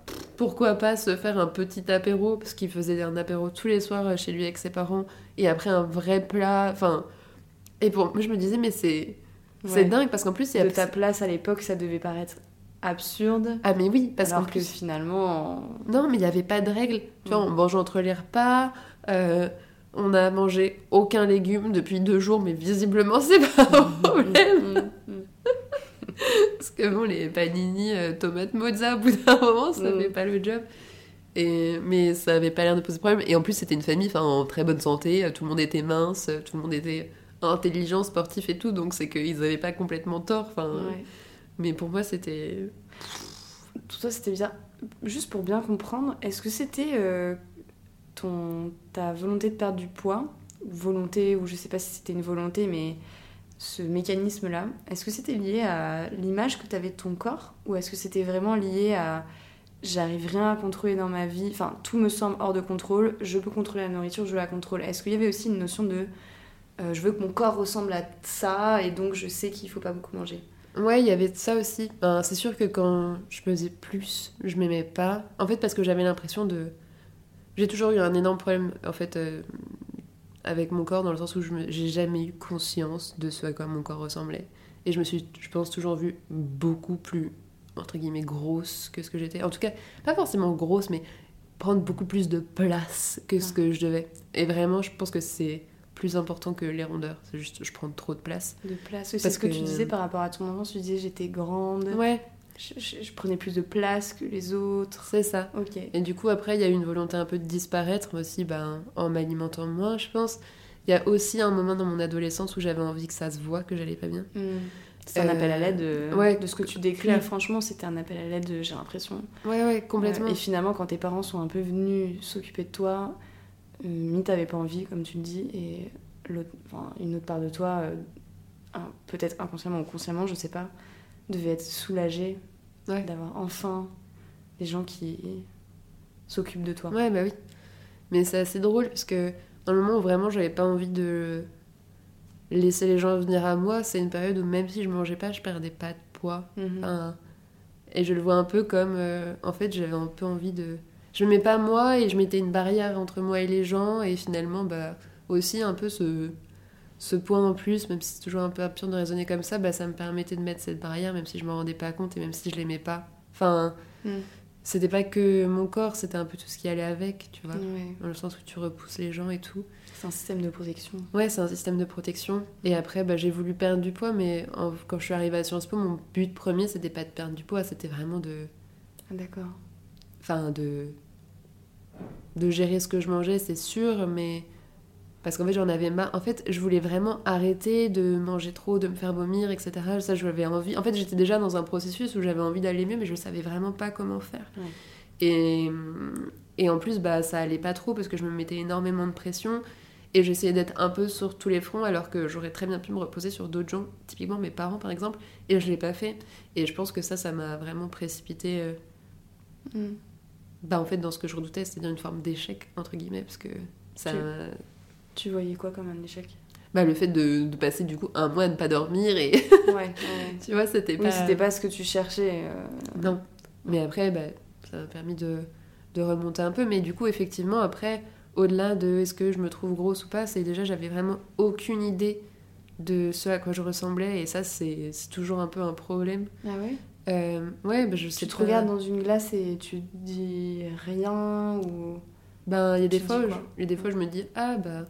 pourquoi pas se faire un petit apéro, parce qu'il faisait un apéro tous les soirs chez lui avec ses parents, et après un vrai plat. Enfin. Et pour moi, je me disais, mais c'est. C'est dingue, parce qu'en plus, il y a. De ta place à l'époque, ça devait paraître absurde. Ah, mais oui, parce qu'en plus. finalement. Non, mais il n'y avait pas de règles. Tu vois, on mange entre les repas. Euh, on n'a mangé aucun légume depuis deux jours, mais visiblement, c'est pas un mm, problème. Mm, mm, Parce que bon, les panini, euh, tomates mozza, au bout d'un moment, ça fait pas le job. Et, mais ça avait pas l'air de poser problème. Et en plus, c'était une famille en très bonne santé. Tout le monde était mince, tout le monde était intelligent, sportif et tout. Donc c'est qu'ils avaient pas complètement tort. Enfin, Mais pour moi, c'était. Tout ça, c'était bien. Juste pour bien comprendre, est-ce que c'était euh, ton, ta volonté de perdre du poids, volonté, ou je sais pas si c'était une volonté, mais ce mécanisme-là, est-ce que c'était lié à l'image que tu avais de ton corps, ou est-ce que c'était vraiment lié à j'arrive rien à contrôler dans ma vie, enfin tout me semble hors de contrôle, je peux contrôler la nourriture, je la contrôle. Est-ce qu'il y avait aussi une notion de euh, je veux que mon corps ressemble à ça et donc je sais qu'il faut pas beaucoup manger? Ouais, il y avait ça aussi. Ben, c'est sûr que quand je pesais plus, je m'aimais pas. En fait, parce que j'avais l'impression de j'ai toujours eu un énorme problème, en fait, euh, avec mon corps, dans le sens où je j'ai jamais eu conscience de ce à quoi mon corps ressemblait. Et je me suis, je pense, toujours vue beaucoup plus, entre guillemets, grosse que ce que j'étais. En tout cas, pas forcément grosse, mais prendre beaucoup plus de place que ce que je devais. Et vraiment, je pense que c'est plus important que les rondeurs. C'est juste, je prends trop de place. De place, c'est ce que, que, tu disais par rapport à ton enfance. Tu disais, j'étais grande. Ouais je, prenais plus de place que les autres. C'est ça. Ok. Et du coup, après, il y a eu une volonté un peu de disparaître aussi ben, en m'alimentant moins, je pense. Il y a aussi un moment dans mon adolescence où j'avais envie que ça se voit que j'allais pas bien. Hmm. C'est un appel à l'aide euh, ouais, de ce que tu décris. franchement, c'était un appel à l'aide, j'ai l'impression. Ouais, ouais, complètement. et finalement, quand tes parents sont un peu venus s'occuper de toi, euh, t'avais pas envie, comme tu le dis, et une autre part de toi, euh, peut-être inconsciemment ou consciemment, je sais pas, devait être soulagée d'avoir enfin des gens qui s'occupent de toi. Ouais, bah oui. Mais c'est assez drôle parce que dans le moment où vraiment j'avais pas envie de laisser les gens venir à moi, c'est une période où même si je mangeais pas, je perdais pas de poids. Mhm. Et je le vois un peu comme. euh, en fait, j'avais un peu envie de. Je me mets pas moi et je mettais une barrière entre moi et les gens. Et finalement, bah, aussi un peu ce, ce point en plus, même si c'est toujours un peu absurde de raisonner comme ça, bah, ça me permettait de mettre cette barrière, même si je m'en rendais pas compte et même si je l'aimais pas. Enfin, Mm. c'était pas que mon corps, c'était un peu tout ce qui allait avec, tu vois. Ouais. Dans le sens où tu repousses les gens et tout. C'est un système de protection. Ouais, c'est un système de protection. Et après, bah, j'ai voulu perdre du poids, mais en- quand je suis arrivée à Sciences Po, mon but premier, c'était pas de perdre du poids, c'était vraiment de. Ah, D'accord. Enfin, de. de gérer ce que je mangeais, c'est sûr, mais. Parce qu'en fait, j'en avais marre. En fait, je voulais vraiment arrêter de manger trop, de me faire vomir, etc. Ça, j'avais envie. En fait, j'étais déjà dans un processus où j'avais envie d'aller mieux, mais je savais vraiment pas comment faire. Ouais. Et, et en plus, bah, ça allait pas trop parce que je me mettais énormément de pression. Et j'essayais d'être un peu sur tous les fronts alors que j'aurais très bien pu me reposer sur d'autres gens, typiquement mes parents par exemple, et je l'ai pas fait. Et je pense que ça, ça m'a vraiment précipité euh, Mm. bah, en fait, dans ce que je redoutais, c'est-à-dire une forme d'échec, entre guillemets, parce que ça. Tu- Tu voyais quoi comme un échec? Bah, le fait de, de passer du coup un mois à ne pas dormir et. Ouais, ouais. tu vois, c'était pas. Oui, c'était pas ce que tu cherchais. euh, Non. Mais après, bah, ça m'a permis de, de remonter un peu. Mais du coup, effectivement, après, au-delà de est-ce que je me trouve grosse ou pas, c'est déjà, j'avais vraiment aucune idée de ce à quoi je ressemblais. Et ça, c'est toujours un peu un problème. Ah ouais? Euh, ouais, bah, je sais Tu te pas. regardes dans une glace et tu dis rien ou. Ben, il y a des fois, je, il y a des fois, je me dis, ah bah,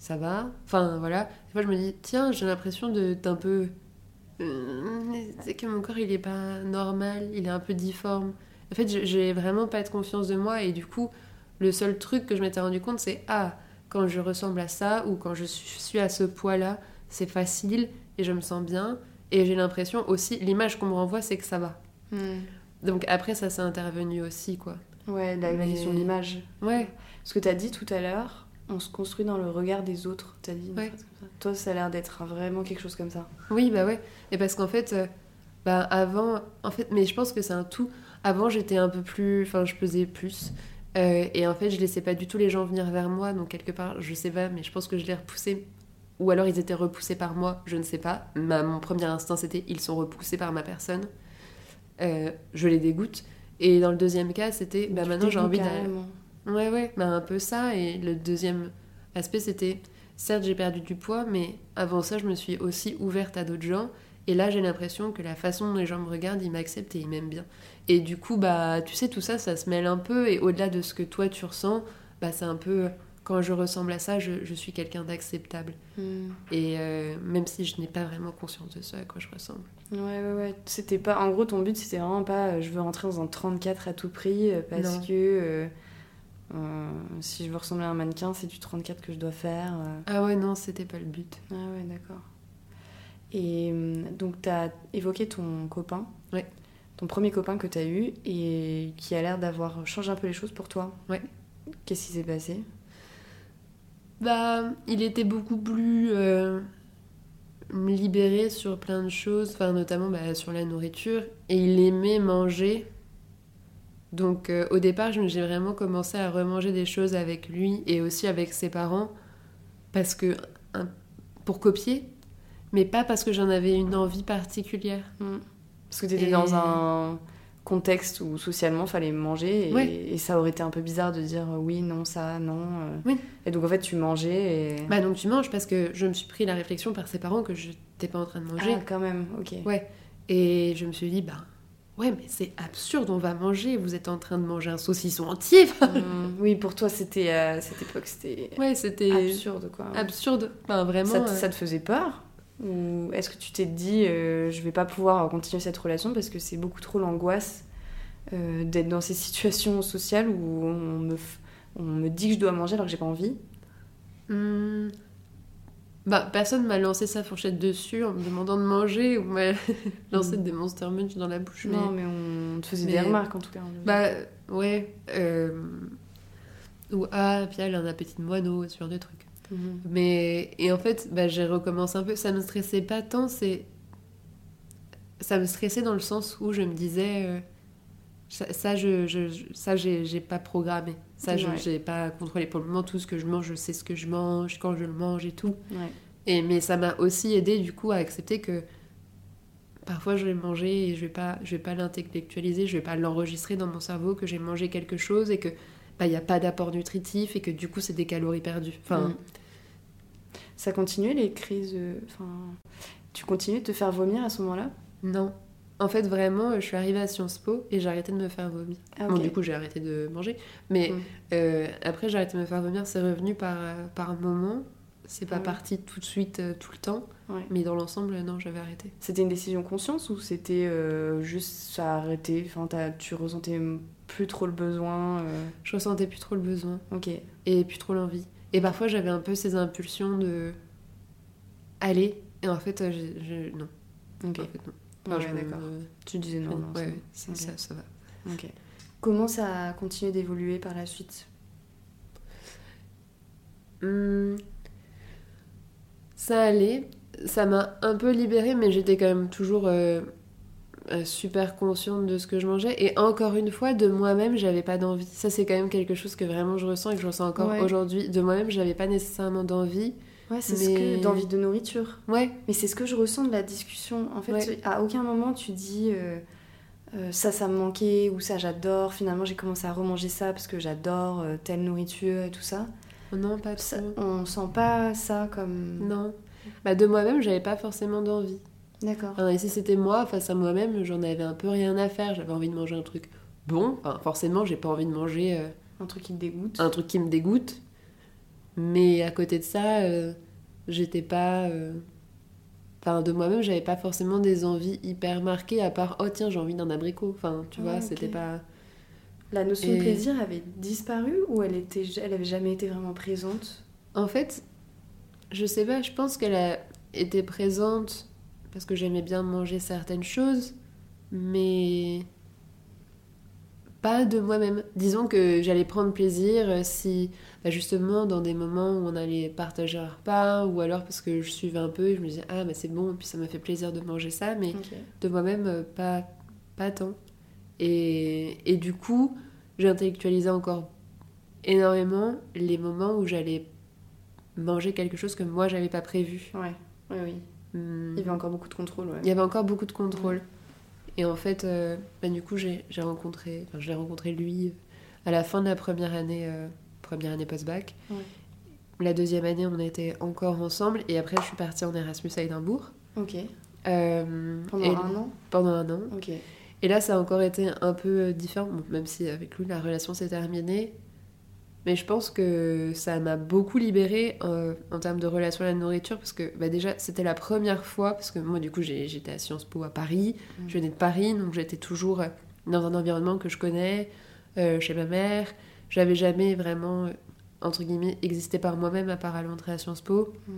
ça va? Enfin, voilà. Des fois, je me dis, tiens, j'ai l'impression de- d'un peu. euh, C'est que mon corps, il est pas normal, il est un peu difforme. En fait, je- j'ai vraiment pas de confiance de moi et du coup, le seul truc que je m'étais rendu compte, c'est, ah, quand je ressemble à ça ou quand je suis à ce poids-là, c'est facile et je me sens bien. Et j'ai l'impression aussi, l'image qu'on me renvoie, c'est que ça va. Hmm. Donc après, ça s'est intervenu aussi, quoi. Ouais, la, Mais- question de l'image. Ouais. Ce que t'as dit tout à l'heure, on se construit dans le regard des autres. T'as dit une Ouais. phrase comme ça. Toi, ça a l'air d'être vraiment quelque chose comme ça. Oui, bah ouais. Et parce qu'en fait, euh, bah avant, en fait, mais je pense que c'est un tout. Avant, j'étais un peu plus, enfin, je pesais plus. Euh, et en fait, je laissais pas du tout les gens venir vers moi. Donc quelque part, je sais pas, mais je pense que je les repoussais. Ou alors ils étaient repoussés par moi, je ne sais pas. Ma, mon premier instinct, c'était ils sont repoussés par ma personne. Euh, je les dégoûte. Et dans le deuxième cas, c'était bah maintenant j'ai envie d'aller. Ouais, ouais, bah un peu ça. Et le deuxième aspect, c'était certes, j'ai perdu du poids, mais avant ça, je me suis aussi ouverte à d'autres gens. Et là, j'ai l'impression que la façon dont les gens me regardent, ils m'acceptent et ils m'aiment bien. Et du coup, bah, tu sais, tout ça, ça se mêle un peu. Et au-delà de ce que toi, tu ressens, bah, c'est un peu. Quand je ressemble à ça, je, je suis quelqu'un d'acceptable. Hmm. Et euh, même si je n'ai pas vraiment conscience de ce à quoi je ressemble. Ouais, ouais, ouais. C'était pas... En gros, ton but, c'était vraiment pas euh, je veux rentrer dans un 34 à tout prix euh, parce Non. que euh, euh, si je veux ressembler à un mannequin, c'est du 34 que je dois faire. euh. Ah ouais, non, c'était pas le but. Ah ouais, d'accord. Et hum, donc, t'as évoqué ton copain. Ouais. Ton premier copain que t'as eu et qui a l'air d'avoir changé un peu les choses pour toi. Ouais. Qu'est-ce qui s'est passé? Bah, il était beaucoup plus euh, libéré sur plein de choses, enfin notamment bah, sur la nourriture, et il aimait manger. Donc euh, au départ, je- j'ai vraiment commencé à remanger des choses avec lui et aussi avec ses parents, parce que un- pour copier, mais pas parce que j'en avais une envie particulière. Parce que t'étais Et- dans un contexte où socialement fallait manger et, Ouais. et ça aurait été un peu bizarre de dire euh, oui, non, ça, non. euh. Oui. Et donc en fait, tu mangeais et. Bah donc tu manges parce que je me suis pris la réflexion par ses parents que je n'étais pas en train de manger. Ah, quand même, ok. Ouais. Et je me suis dit, bah ouais, mais c'est absurde, on va manger, vous êtes en train de manger un saucisson entier. Hum, oui, pour toi, c'était à cette époque, c'était ouais, c'était absurde quoi. absurde. Enfin, vraiment. Ça, te- euh, ça te faisait peur? Ou est-ce que tu t'es dit, euh, je vais pas pouvoir continuer cette relation parce que c'est beaucoup trop l'angoisse euh, d'être dans ces situations sociales où on me, on me dit que je dois manger alors que j'ai pas envie? Hmm, Bah, personne m'a lancé sa fourchette dessus en me demandant de manger ou m'a lancé Mm. des Monster Munch dans la bouche. mais- Non, mais on te faisait mais- des remarques en tout cas. Bah, ouais. euh, Ou ah, puis elle a un appétit de moineau, ce genre de trucs. Mhm. Mais et en fait, bah, j'ai recommencé un peu. Ça me stressait pas tant, c'est ça me stressait dans le sens où je me disais euh, ça, ça, je, je- je- ça j'ai j'ai pas programmé. Ça, je Ouais. j'ai pas contrôlé. Pour le moment, tout ce que je mange, je sais ce que je mange, quand je le mange et tout. Ouais. Et mais ça m'a aussi aidé du coup à accepter que parfois je vais manger et je vais pas, je vais pas l'intellectualiser, je vais pas l'enregistrer dans mon cerveau que j'ai mangé quelque chose et que bah, il n'y a pas d'apport nutritif et que du coup c'est des calories perdues. Enfin, Mm. Ça continuait les crises. euh, Enfin, tu continuais de te faire vomir à ce moment-là? Non. En fait, vraiment, je suis arrivée à Sciences Po et j'ai arrêté de me faire vomir. Ah, Bon, du coup, j'ai arrêté de manger. Mais Mm. euh, après, j'ai arrêté de me faire vomir. C'est revenu par, par moment. C'est pas Ah parti tout de suite, euh, tout le temps. Ouais. Mais dans l'ensemble, non, j'avais arrêté. C'était une décision consciente ou c'était euh, juste ça a arrêté? Enfin, tu ressentais plus trop le besoin euh, Je ressentais plus trop le besoin Ok. et plus trop l'envie. Et parfois, j'avais un peu ces impulsions de aller. Et en fait, non. Ok. En fait, non. Ouais, Enfin, je me- d'accord. Tu disais non, non. ouais, ouais, Ok. ça, ça va. Ok. Comment ça a continué d'évoluer par la suite? Hum, Ça allait. Ça m'a un peu libérée, mais j'étais quand même toujours euh, euh, super consciente de ce que je mangeais. Et encore une fois, de moi-même, j'avais pas d'envie. Ça, c'est quand même quelque chose que vraiment je ressens et que je ressens encore Ouais. aujourd'hui. De moi-même, j'avais pas nécessairement d'envie. Ouais, c'est ce Mais- que d'envie de nourriture. Ouais, Mais c'est ce que je ressens de la discussion. En fait, Ouais. à aucun moment tu dis euh, euh, ça, ça me manquait ou ça, j'adore. Finalement, j'ai commencé à remanger ça parce que j'adore euh, telle nourriture et tout ça. non, pas. Ça- on sent pas ça comme. Non. Bah, de moi-même, j'avais pas forcément d'envie. D'accord. Enfin, et si c'était moi face à moi-même, j'en avais un peu rien à faire. J'avais envie de manger un truc bon. Enfin, forcément, j'ai pas envie de manger Un truc qui te dégoûte. un truc qui me dégoûte. Mais à côté de ça, euh, j'étais pas. euh, Enfin, de moi-même, j'avais pas forcément des envies hyper marquées, à part, oh tiens, j'ai envie d'un abricot. Enfin, tu Ouais, vois, c'était pas. La notion de plaisir avait disparu ou elle était, elle avait jamais été vraiment présente? En fait, je sais pas, je pense qu'elle a été présente parce que j'aimais bien manger certaines choses, mais pas de moi-même. Disons que j'allais prendre plaisir euh, si, bah, justement, dans des moments où on allait partager un repas, ou alors parce que je suivais un peu et je me disais, ah, mais c'est bon, puis ça m'a fait plaisir de manger ça, mais de moi-même, euh, pas, pas tant. Et, et du coup, j'ai intellectualisé encore énormément les moments où j'allais manger quelque chose que moi, j'avais pas prévu. Ouais, oui, oui. Hum, Il y avait encore beaucoup de contrôle, ouais. il y avait encore beaucoup de contrôle. Et en fait, euh, bah, du coup, j'ai rencontré, enfin, je l'ai rencontré lui à la fin de la première année, euh, première année post-bac. Ouais. La deuxième année, on était encore ensemble. Et après, je suis partie en Erasmus à Édimbourg. Ok. Euh, Pendant et- un an Pendant un an. Ok. Et là, ça a encore été un peu euh, différent, Bon, même si avec lui, la relation s'est terminée. Mais je pense que ça m'a beaucoup libérée euh, en termes de relation à la nourriture, parce que bah, déjà, c'était la première fois, parce que moi, du coup, j'étais à Sciences Po à Paris, Mm. je venais de Paris, donc j'étais toujours dans un environnement que je connais, euh, chez ma mère. J'avais jamais vraiment, euh, entre guillemets, existé par moi-même, à part à l'entrée à Sciences Po. Mm.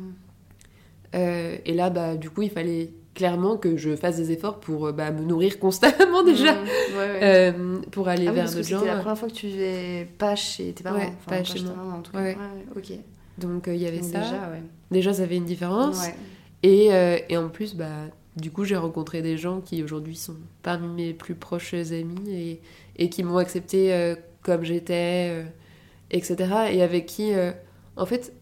Euh, et là, bah, du coup, il fallait clairement que je fasse des efforts pour euh, bah, me nourrir constamment déjà. Mm. Ouais, ouais. Euh, pour aller ah oui, vers parce que d'autres gens. c'était la première fois que tu vivais pas chez tes parents. Ouais, enfin, pas chez moi. en tout cas. Ok. Donc euh, il y avait Donc ça. Déjà. Déjà, ça fait une différence. Et, et en plus, bah, du coup, j'ai rencontré des gens qui aujourd'hui sont parmi mes plus proches amis et, et qui m'ont accepté comme j'étais, euh, etc. Et avec qui, euh, en fait,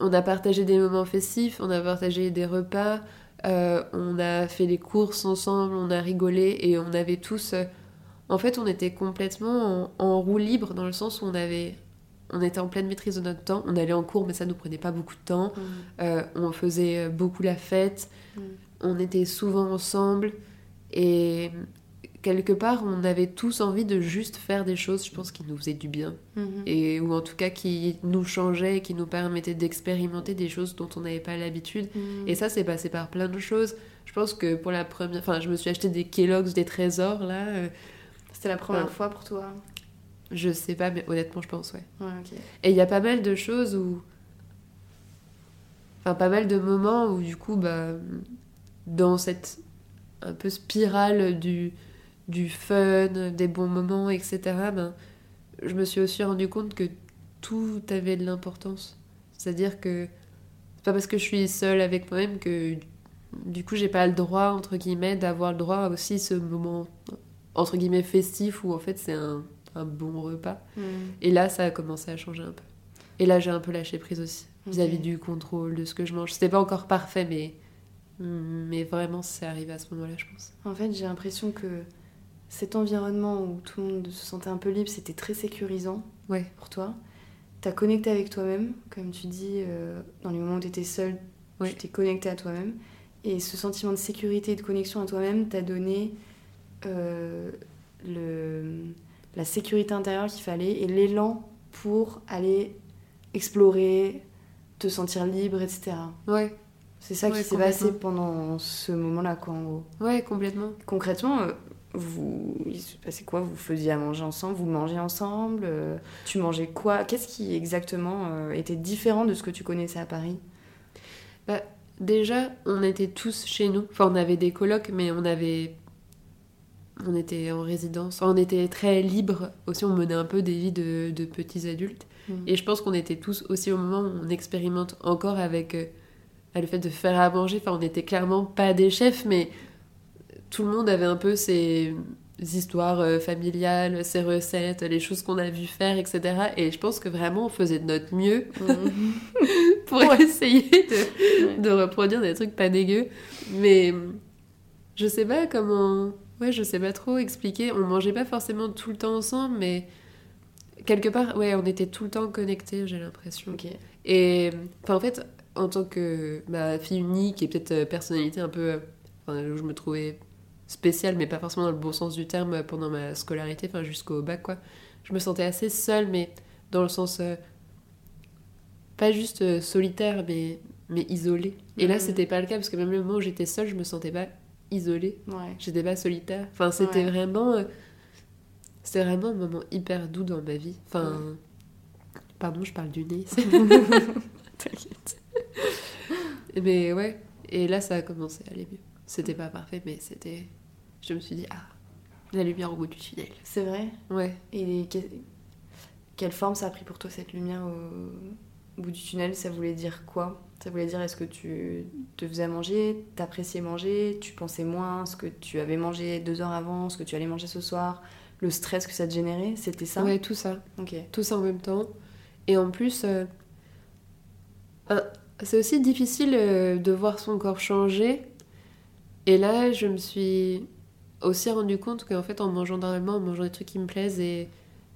on a partagé des moments festifs, on a partagé des repas, euh, on a fait les courses ensemble, on a rigolé et on avait tous. euh, en fait, on était complètement en, en roue libre dans le sens où on avait. On était en pleine maîtrise de notre temps. On allait en cours, mais ça nous prenait pas beaucoup de temps. Mm. Euh, on faisait beaucoup la fête, Mm. on était souvent ensemble et quelque part on avait tous envie de juste faire des choses, je pense, qui nous faisaient du bien Mhm. et ou en tout cas qui nous changeaient, qui nous permettaient d'expérimenter des choses dont on n'avait pas l'habitude. Mm. Et ça, c'est passé par plein de choses. Je pense que pour la première, enfin, je me suis acheté des Kellogg's, des trésors là. euh, C'était la première fois pour toi je sais pas, mais honnêtement, je pense ouais. Et il y a pas mal de choses où. Enfin, pas mal de moments où, du coup, bah, dans cette un peu spirale du, du fun, des bons moments, etc., ben, je me suis aussi rendu compte que tout avait de l'importance. C'est-à-dire que c'est pas parce que je suis seule avec moi-même que, du coup, j'ai pas le droit, entre guillemets, d'avoir le droit à aussi ce moment, entre guillemets, festif où, en fait, c'est un, un bon repas. Mm. Et là, ça a commencé à changer un peu. Et là, j'ai un peu lâché prise aussi, vis-à-vis du contrôle, de ce que je mange. C'était pas encore parfait, mais Mais vraiment, c'est arrivé à ce moment-là, je pense. En fait, j'ai l'impression que cet environnement où tout le monde se sentait un peu libre, c'était très sécurisant Ouais. pour toi. T'as connecté avec toi-même, comme tu dis, euh, dans les moments où tu étais seule, Ouais. tu t'es connecté à toi-même. Et ce sentiment de sécurité et de connexion à toi-même t'a donné euh, le, la sécurité intérieure qu'il fallait et l'élan pour aller explorer, te sentir libre, etc. Ouais, C'est ça Ouais, qui s'est passé pendant ce moment-là, quoi, en gros. ouais, complètement. Concrètement, euh, vous, il se passait quoi? Vous faisiez à manger ensemble? Vous mangez ensemble? Euh, Tu mangeais quoi? Qu'est-ce qui exactement euh, était différent de ce que tu connaissais à Paris? Déjà, on était tous chez nous. Enfin, on avait des colocs, mais on avait. On était en résidence. Enfin, on était très libres. Aussi, on menait un peu des vies de, de petits adultes. Et je pense qu'on était tous aussi au moment où on expérimente encore avec euh, le fait de faire à manger. Enfin, on n'était clairement pas des chefs, mais tout le monde avait un peu ses histoires euh, familiales, ses recettes, les choses qu'on a vu faire, etc. Et je pense que vraiment, on faisait de notre mieux Mhm. pour essayer de, de reproduire des trucs pas dégueux. Mais je sais pas comment. Ouais, je sais pas trop expliquer. On mangeait pas forcément tout le temps ensemble, mais quelque part, ouais, on était tout le temps connectés, j'ai l'impression. Ok. Et enfin, en fait, en tant que ma fille unique et peut-être euh, personnalité un peu. euh, Enfin, où je me trouvais spéciale, mais pas forcément dans le bon sens du terme euh, pendant ma scolarité, enfin jusqu'au bac, quoi. Je me sentais assez seule, mais dans le sens. euh, pas juste euh, solitaire, mais, mais isolée. Et là, Mhm. c'était pas le cas, parce que même le moment où j'étais seule, je me sentais pas isolée. Ouais. J'étais pas solitaire. Enfin, c'était Ouais. vraiment. euh, C'était vraiment un moment hyper doux dans ma vie. Enfin. Pardon, je parle du nez. T'inquiète. mais ouais. Et là, ça a commencé à aller mieux. C'était pas parfait, mais c'était. Je me suis dit, ah, la lumière au bout du tunnel. C'est vrai? Ouais. Et que- quelle forme ça a pris pour toi cette lumière au, au bout du tunnel? Ça voulait dire quoi? Ça voulait dire est-ce que tu te faisais manger, t'appréciais manger, tu pensais moins ce que tu avais mangé deux heures avant, ce que tu allais manger ce soir, le stress que ça te générait C'était ça? Ouais, tout ça. Ok. tout ça en même temps. Et en plus, euh, un- c'est aussi difficile euh, de voir son corps changer. Et là, je me suis aussi rendu compte qu'en fait, en mangeant normalement, en mangeant des trucs qui me plaisent et,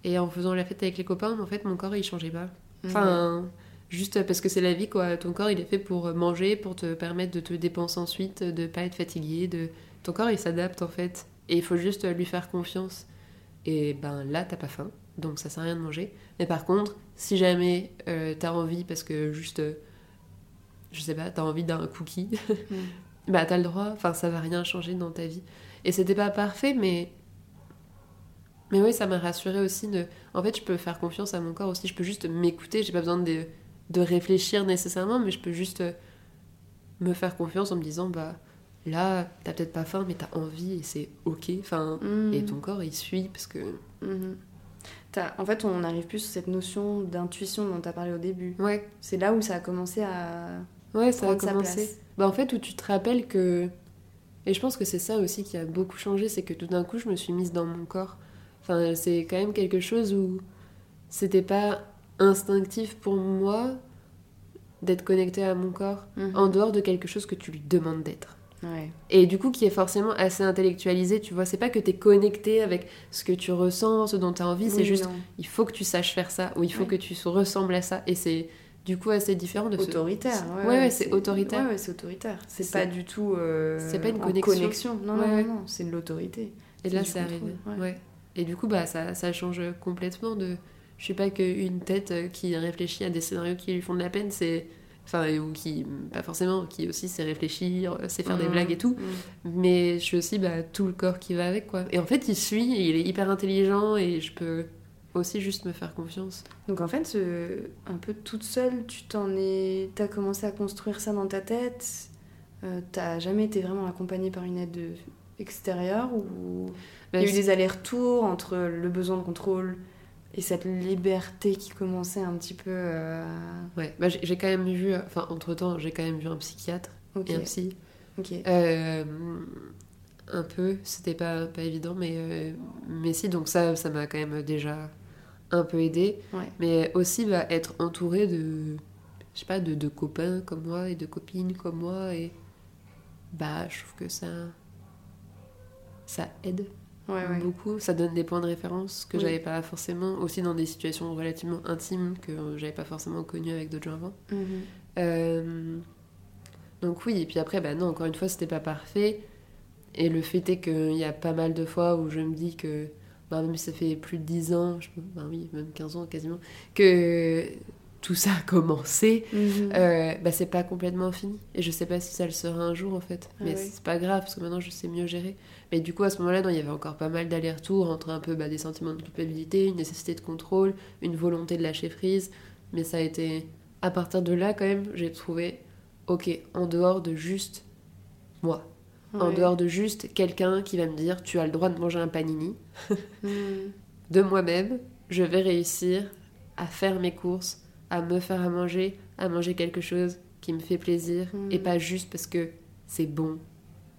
et en faisant la fête avec les copains, en fait, mon corps, il changeait pas. Enfin, juste parce que c'est la vie, quoi. Ton corps, il est fait pour manger, pour te permettre de te dépenser ensuite, de pas être fatigué. De... Ton corps, il s'adapte, en fait. Et il faut juste lui faire confiance. Et ben là, t'as pas faim, donc ça sert à rien de manger. Mais par contre, si jamais euh, t'as envie, parce que juste, euh, je sais pas, t'as envie d'un cookie, bah t'as le droit, enfin ça va rien changer dans ta vie. Et c'était pas parfait, mais. Mais oui, ça m'a rassurée aussi de. En fait, je peux faire confiance à mon corps aussi, je peux juste m'écouter, j'ai pas besoin de, de réfléchir nécessairement, mais je peux juste euh, me faire confiance en me disant, bah là, t'as peut-être pas faim, mais t'as envie et c'est ok. Enfin, Mhm. et ton corps il suit parce que. T'as- En fait, on arrive plus sur cette notion d'intuition dont tu as parlé au début. Ouais, C'est là où ça a commencé à ouais, ça a commencé. Bah en fait, où tu te rappelles que. Et je pense que c'est ça aussi qui a beaucoup changé, c'est que tout d'un coup, je me suis mise dans mon corps. Enfin, c'est quand même quelque chose où c'était pas instinctif pour moi d'être connectée à mon corps, Mhm. en dehors de quelque chose que tu lui demandes d'être. Ouais. Et du coup, qui est forcément assez intellectualisé, tu vois. C'est pas que t'es connecté avec ce que tu ressens, ce dont t'as envie, c'est juste non. il faut que tu saches faire ça, ou il faut Ouais. que tu ressembles à ça. Et c'est du coup assez différent de ce. Ouais, ouais, c'est autoritaire. Ouais, c'est autoritaire. C'est pas du tout. euh, C'est pas une connexion. Non, non, non, non, c'est de l'autorité. Et là, c'est arrivé. ouais. Et du coup, bah, ça, ça change complètement de. Je suis pas qu'une tête euh, qui réfléchit à des scénarios qui lui font de la peine, c'est. Enfin, ou qui. Pas forcément, qui aussi sait réfléchir, euh, sait faire des Mhm. blagues et tout. Mhm. Mais je suis aussi bah, tout le corps qui va avec, quoi. Et en fait, il suit, et il est hyper intelligent, et je peux aussi juste me faire confiance. Donc en fait, euh, un peu toute seule, tu t'en es. T'as commencé à construire ça dans ta tête. Euh, T'as jamais été vraiment accompagnée par une aide de- extérieure ou Bah, il y a eu des allers-retours entre le besoin de contrôle et cette liberté qui commençait un petit peu euh. Ouais, bah, j'ai quand même vu, enfin, entre temps, j'ai quand même vu un psychiatre Ok, et un psy. ok. Un peu, c'était pas, pas évident, mais, mais si, donc ça, ça m'a quand même déjà un peu aidé. Ouais. Mais aussi bah, être entouré de, je sais pas, de, de copains comme moi et de copines comme moi et, bah, je trouve que ça, ça aide Ouais, ouais. beaucoup. Ça donne des points de référence que Oui. j'avais pas forcément, aussi dans des situations relativement intimes que j'avais pas forcément connues avec d'autres gens avant. Mhm. Euh, donc oui, et puis après, bah non, encore une fois, c'était pas parfait. Et le fait est qu'il y a pas mal de fois où je me dis que, bah, même si ça fait plus de 10 ans, je bah oui, même 15 ans quasiment, que tout ça a commencé, euh, bah c'est pas complètement fini. Et je sais pas si ça le sera un jour en fait. Ah Mais c'est pas grave parce que maintenant je sais mieux gérer. Mais du coup, à ce moment-là, il y avait encore pas mal d'allers-retours entre un peu bah, des sentiments de culpabilité, une nécessité de contrôle, une volonté de lâcher prise. Mais ça a été. À partir de là, quand même, j'ai trouvé, ok, en dehors de juste moi, en dehors de juste quelqu'un qui va me dire tu as le droit de manger un panini, de moi-même, je vais réussir à faire mes courses, à me faire à manger, à manger quelque chose qui me fait plaisir, Mm. et pas juste parce que c'est bon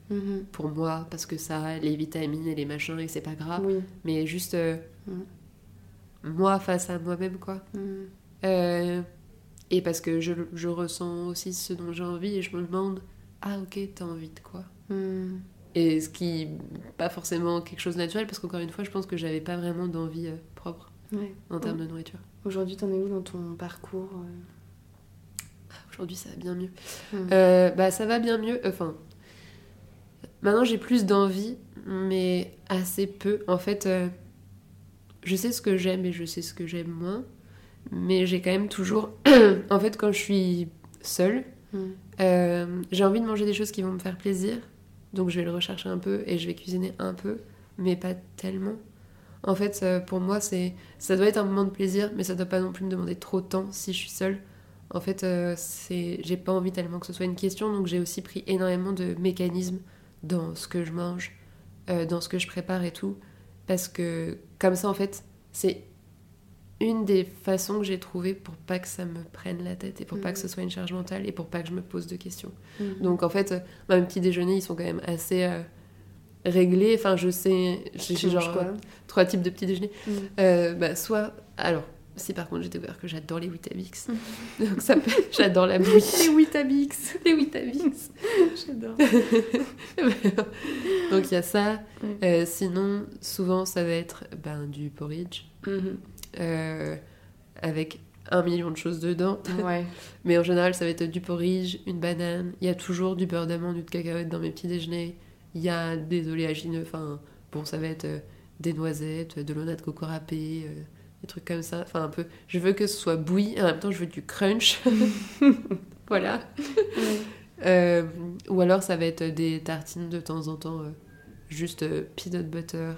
Mhm. pour moi, parce que ça a les vitamines et les machins et c'est pas grave, Oui. mais juste euh, Mm. moi face à moi-même, quoi. Mhm. Euh, et parce que je, je ressens aussi ce dont j'ai envie et je me demande, ah ok, t'as envie de quoi? Mhm. Et ce qui pas forcément quelque chose de naturel, parce qu'encore une fois, je pense que j'avais pas vraiment d'envie euh, propre Ouais. en termes de nourriture. Aujourd'hui, t'en es où dans ton parcours euh? Aujourd'hui, ça va bien mieux. Mhm. Euh, bah, ça va bien mieux. Enfin, maintenant j'ai plus d'envie, mais assez peu. En fait, je sais ce que j'aime et je sais ce que j'aime moins, mais j'ai quand même toujours. en fait, quand je suis seule, euh, j'ai envie de manger des choses qui vont me faire plaisir, donc je vais le rechercher un peu et je vais cuisiner un peu, mais pas tellement. En fait, euh, pour moi, c'est ça doit être un moment de plaisir, mais ça doit pas non plus me demander trop de temps si je suis seule. En fait, euh, c'est j'ai pas envie tellement que ce soit une question, donc j'ai aussi pris énormément de mécanismes dans ce que je mange, euh, dans ce que je prépare et tout, parce que comme ça, en fait, c'est une des façons que j'ai trouvées pour pas que ça me prenne la tête et pour pas que ce soit une charge mentale et pour pas que je me pose de questions. Mhm. Donc en fait, euh, bah, mes petits déjeuners, ils sont quand même assez euh, réglés. Enfin, je sais, j'ai genre quoi euh, trois types de petits déjeuners. Euh, bah, soit, alors, si par contre j'ai découvert que j'adore les Weetabix, donc ça peut- j'adore la bouillie. Les Weetabix les Weetabix. J'adore. donc il y a ça. Euh, sinon, souvent ça va être ben, du porridge Mhm. Euh, avec un million de choses dedans. Ouais. Mais en général, ça va être du porridge, une banane. Il y a toujours du beurre d'amande ou de cacahuète dans mes petits déjeuners. Il y a des oléagineux. Enfin, bon, ça va être euh, des noisettes, de l'eau de coco râpée, euh, des trucs comme ça. Enfin, un peu. Je veux que ce soit bouilli et en même temps, je veux du crunch. voilà. Euh, ou alors, ça va être des tartines de temps en temps. juste peanut butter,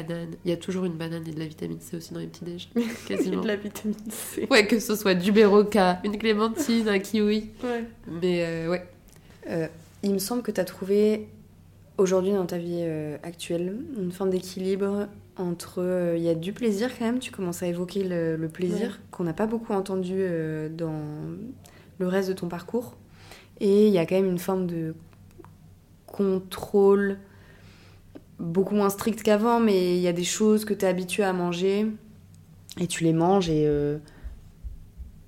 banane. Il y a toujours une banane et de la vitamine C aussi dans les petits déj. Quasiment. de la vitamine C. Ouais, que ce soit du Beroca, une clémentine, un kiwi. Ouais. Mais euh, ouais. Euh, il me semble que tu as trouvé aujourd'hui dans ta vie euh, actuelle une forme d'équilibre entre. euh, Il y a du plaisir quand même, tu commences à évoquer le, le plaisir Ouais. qu'on n'a pas beaucoup entendu euh, dans le reste de ton parcours. Et il y a quand même une forme de contrôle beaucoup moins strict qu'avant, mais il y a des choses que tu es habitué à manger et tu les manges et. euh,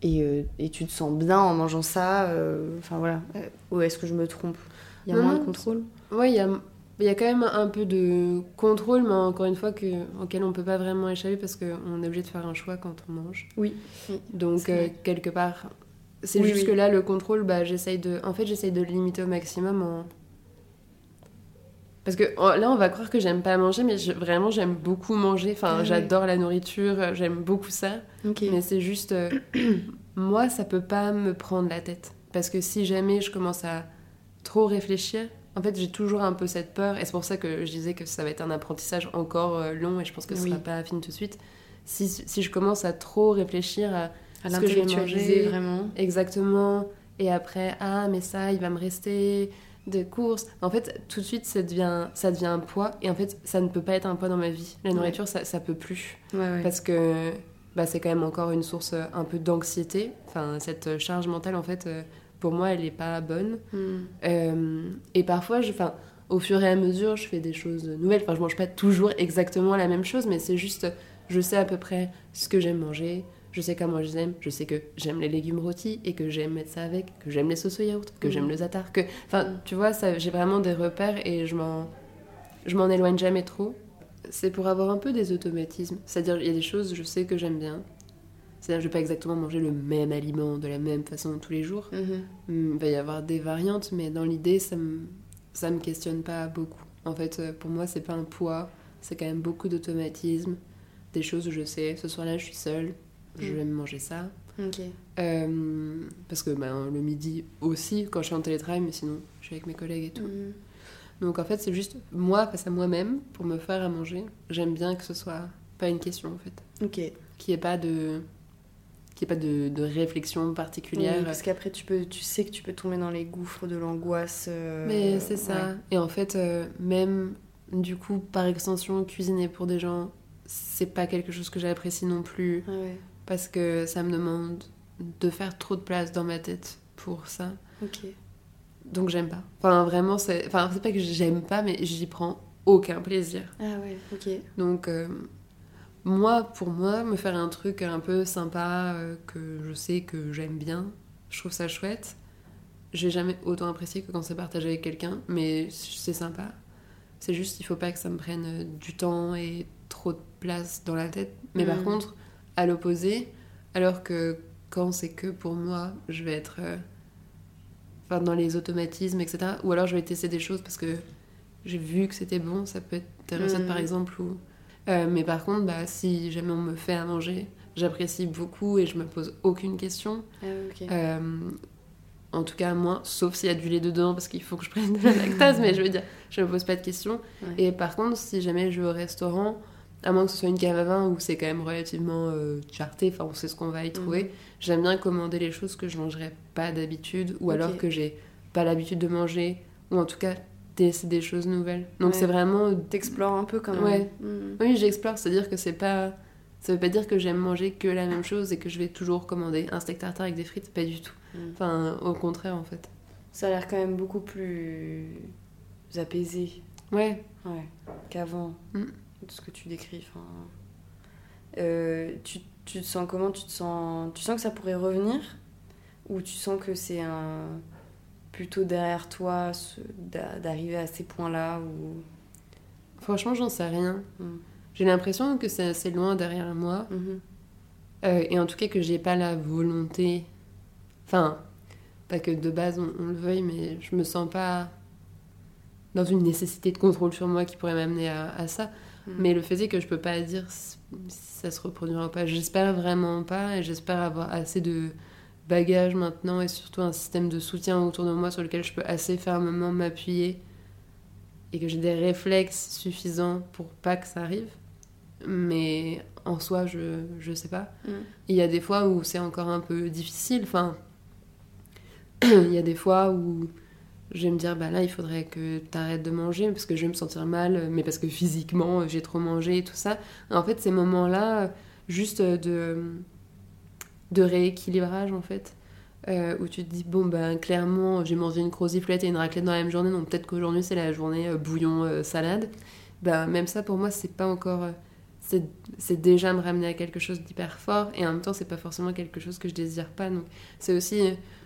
et, euh, et tu te sens bien en mangeant ça. euh, Enfin voilà. Ou est-ce que je me trompe? Il y a Non, moins de contrôle? Ouais, il y a, y a quand même un peu de contrôle, mais encore une fois, que, auquel on peut pas vraiment échapper parce qu'on est obligé de faire un choix quand on mange. Oui. oui. Donc, quelque part, c'est Oui, juste oui. que là, le contrôle, bah, j'essaye de. En fait, j'essaye de le limiter au maximum en. Parce que oh, là, on va croire que j'aime pas manger, mais je- vraiment, j'aime beaucoup manger. Enfin, Ah oui. j'adore la nourriture, euh, j'aime beaucoup ça. Mais c'est juste. euh, moi, ça peut pas me prendre la tête. Parce que si jamais je commence à trop réfléchir, en fait, j'ai toujours un peu cette peur. Et c'est pour ça que je disais que ça va être un apprentissage encore euh, long et je pense que ce Oui. sera pas fini tout de suite. Si, si je commence à trop réfléchir à à ce que je vais manger, vraiment. exactement, et après, ah, mais ça, il va me rester de courses. En fait, tout de suite, ça devient, ça devient un poids. Et en fait, ça ne peut pas être un poids dans ma vie. La Ouais. nourriture, ça, ça peut plus Ouais, ouais. parce que bah, c'est quand même encore une source euh, un peu d'anxiété. Enfin, cette charge mentale, en fait, euh, pour moi, elle n'est pas bonne. Hmm. Euh, et parfois, je, enfin, au fur et à mesure, je fais des choses nouvelles. Enfin, je mange pas toujours exactement la même chose, mais c'est juste, je sais à peu près ce que j'aime manger. Je sais comment je les aime. Je sais que j'aime les légumes rôtis et que j'aime mettre ça avec, que j'aime les sauces au yaourt, que Mhm. j'aime le zatar. Que... Enfin, tu vois, j'ai vraiment des repères et je m'en, je m'en éloigne jamais trop. C'est pour avoir un peu des automatismes. C'est-à-dire, il y a des choses, je sais que j'aime bien. C'est-à-dire, je vais pas exactement manger le même aliment de la même façon tous les jours. Mhm. Hmm, Il va y avoir des variantes, mais dans l'idée, ça me, ça me questionne pas beaucoup. En fait, euh, pour moi, c'est pas un poids, c'est quand même beaucoup d'automatisme, des choses où je sais, ce soir-là, je suis seule, je Mm. vais me manger ça. Euh, parce que ben, le midi aussi, quand je suis en télétravail, mais sinon, je suis avec mes collègues et tout. Mhm. Donc en fait, c'est juste moi face à moi-même pour me faire à manger. J'aime bien que ce soit pas une question en fait, Ok. qu'il n'y ait pas de qu'il y ait pas de, de réflexion Oui, particulière. parce qu'après, tu, peux, tu sais que tu peux tomber dans les gouffres de l'angoisse. euh, Mais c'est ça. ouais. Et en fait, euh, même du coup, par extension, cuisiner pour des gens, c'est pas quelque chose que j'apprécie non plus Ah ouais. Parce que ça me demande de faire trop de place dans ma tête pour ça. Ok. Donc j'aime pas. Enfin, vraiment, c'est enfin, c'est pas que j'aime pas, mais j'y prends aucun plaisir. Ah ouais, ok. Donc, euh, moi, pour moi, me faire un truc un peu sympa, euh, que je sais que j'aime bien, je trouve ça chouette. J'ai jamais autant apprécié que quand c'est partagé avec quelqu'un, mais c'est sympa. C'est juste, il faut pas que ça me prenne du temps et trop de place dans la tête. Mais par Mhm. contre, à l'opposé, alors que quand c'est que pour moi, je vais être euh, enfin, dans les automatismes, etc. Ou alors je vais tester des choses parce que j'ai vu que c'était bon. Ça peut être des recettes, Mhm. par exemple, ou euh, mais par contre, bah, si jamais on me fait à manger, j'apprécie beaucoup et je me pose aucune question. Ah. Euh, en tout cas, moi, sauf s'il y a du lait dedans parce qu'il faut que je prenne de la lactase, mais je veux dire, je me pose pas de questions. Ouais. Et par contre, si jamais je vais au restaurant, à moins que ce soit une cave à vin où c'est quand même relativement euh, charté, enfin on sait ce qu'on va y trouver, Mhm. j'aime bien commander les choses que je mangerais pas d'habitude ou alors que j'ai pas l'habitude de manger, ou en tout cas tester des choses nouvelles. Donc Ouais. c'est vraiment T'explores un peu quand même. Ouais. Mhm. oui, j'explore, c'est-à-dire que c'est pas. Ça veut pas dire que j'aime manger que la même chose et que je vais toujours commander un steak tartare avec des frites, pas du tout. Mm. Enfin, au contraire, en fait. Ça a l'air quand même beaucoup plus apaisé Ouais, ouais, qu'avant, Mm. Ce que tu décris. Enfin, euh, tu, tu te sens comment? Tu, te sens, tu sens que ça pourrait revenir? Ou tu sens que c'est un plutôt derrière toi d'arriver à ces points-là ou... franchement, j'en sais rien. Mm. J'ai l'impression que c'est assez loin derrière moi, Mhm. euh, et en tout cas que j'ai pas la volonté. Enfin, pas que de base on, on le veuille, mais je me sens pas dans une nécessité de contrôle sur moi qui pourrait m'amener à, à ça. Mm. Mais le fait est que je peux pas dire si ça se reproduira ou pas. J'espère vraiment pas et j'espère avoir assez de bagages maintenant et surtout un système de soutien autour de moi sur lequel je peux assez fermement m'appuyer et que j'ai des réflexes suffisants pour pas que ça arrive. Mais en soi, je, je sais pas. Mm. Il y a des fois où c'est encore un peu difficile. Enfin, il y a des fois où je vais me dire, bah là, il faudrait que tu arrêtes de manger parce que je vais me sentir mal, mais parce que physiquement, j'ai trop mangé et tout ça. En fait, ces moments-là, juste de, de rééquilibrage, en fait, euh, où tu te dis, bon, ben clairement, j'ai mangé une croziflette et une raclette dans la même journée, donc peut-être qu'aujourd'hui, c'est la journée euh, bouillon euh, salade. Ben, même ça, pour moi, c'est pas encore. c'est déjà me ramener à quelque chose d'hyper fort et en même temps c'est pas forcément quelque chose que je désire pas donc c'est aussi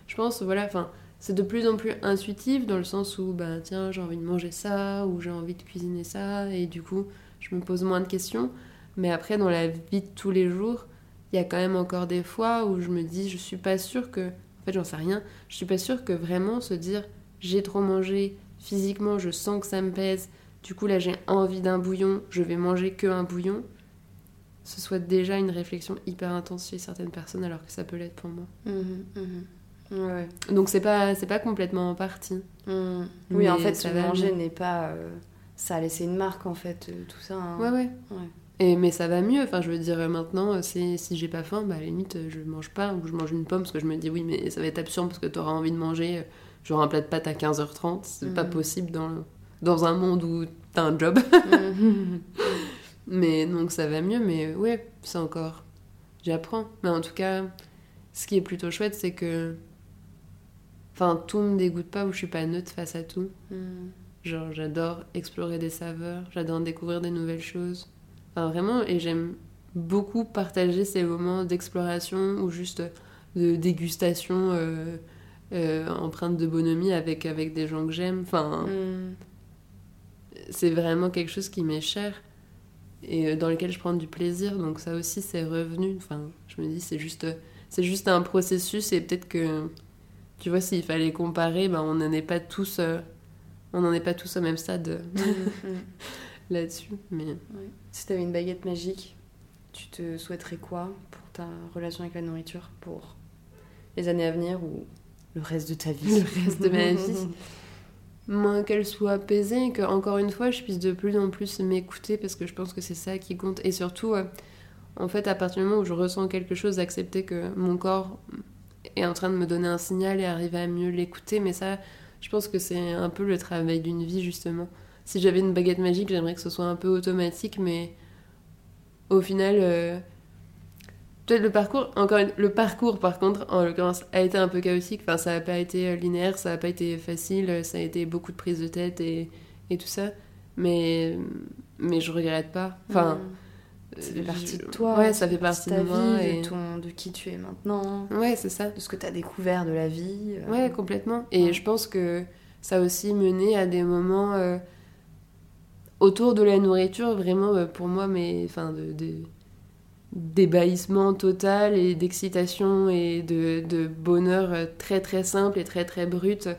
je pense voilà enfin c'est de plus en plus intuitif dans le sens où ben tiens j'ai envie de manger ça ou j'ai envie de cuisiner ça et du coup je me pose moins de questions mais après dans la vie de tous les jours il y a quand même encore des fois où je me dis je suis pas sûre que en fait j'en sais rien je suis pas sûre que vraiment se dire j'ai trop mangé physiquement je sens que ça me pèse du coup là j'ai envie d'un bouillon, je vais manger que un bouillon, ce soit déjà une réflexion hyper intense chez certaines personnes alors que ça peut l'être pour moi. Mhm, mhm. Ouais. Donc c'est pas c'est pas complètement en partie. Mhm. Mais Oui, en fait, manger n'est pas... euh, Ça a laissé une marque, en fait, euh, tout ça. hein. Ouais ouais. Ouais. Et mais ça va mieux, enfin je veux dire euh, maintenant c'est si j'ai pas faim, bah à la limite je mange pas ou je mange une pomme parce que je me dis oui mais ça va être absurde parce que t'auras envie de manger genre un plat de pâtes à 15h30, c'est pas Mhm. possible dans le- dans un monde où t'as un job. Mhm. Mais donc ça va mieux, mais ouais, c'est encore. J'apprends. Mais en tout cas, ce qui est plutôt chouette, c'est que. Enfin, tout me dégoûte pas ou je suis pas neutre face à tout. Mhm. Genre, j'adore explorer des saveurs, j'adore découvrir des nouvelles choses. Enfin, vraiment, et j'aime beaucoup partagé ces moments d'exploration ou juste de dégustation euh, euh, empreinte de bonhomie avec, avec des gens que j'aime. Enfin, Mm. c'est vraiment quelque chose qui m'est cher et euh, dans lequel je prends du plaisir. Donc ça aussi, c'est revenu. Enfin, je me dis, c'est juste, c'est juste un processus et peut-être que, tu vois, s'il fallait comparer, ben, on n'en est pas tous, euh, on n'en est pas tous au même stade euh, Mm, mm. là-dessus. Mais Ouais. Si tu avais une baguette magique, tu te souhaiterais quoi pour ta relation avec la nourriture pour les années à venir ou le reste de ta vie? Le reste de ma vie. moins qu'elle soit apaisée et que encore une fois je puisse de plus en plus m'écouter parce que je pense que c'est ça qui compte et surtout euh, en fait à partir du moment où je ressens quelque chose accepter que mon corps en train de me donner un signal et arriver à mieux l'écouter mais ça je pense que c'est un peu le travail d'une vie justement si j'avais une baguette magique j'aimerais que ce soit un peu automatique mais au final euh, Peut-être le parcours, encore une- le parcours par contre, en l'occurrence, a été un peu chaotique. Enfin, ça n'a pas été euh, linéaire, ça n'a pas été facile, euh, ça a été beaucoup de prises de tête et, et tout ça. Mais, mais je regrette pas. Enfin, Mm. Ça fait euh, partie de toi. Ouais, ça fait partie de de ta moi. vie, et- de, ton, de qui tu es maintenant, Ouais, c'est ça. de ce que tu as découvert de la vie. euh. Ouais, complètement. Et Ouais. je pense que ça a aussi mené à des moments euh, autour de la nourriture, vraiment euh, pour moi, mais enfin, de, de- d'ébahissement total et d'excitation et de, de bonheur euh, très très simple et très très brut euh,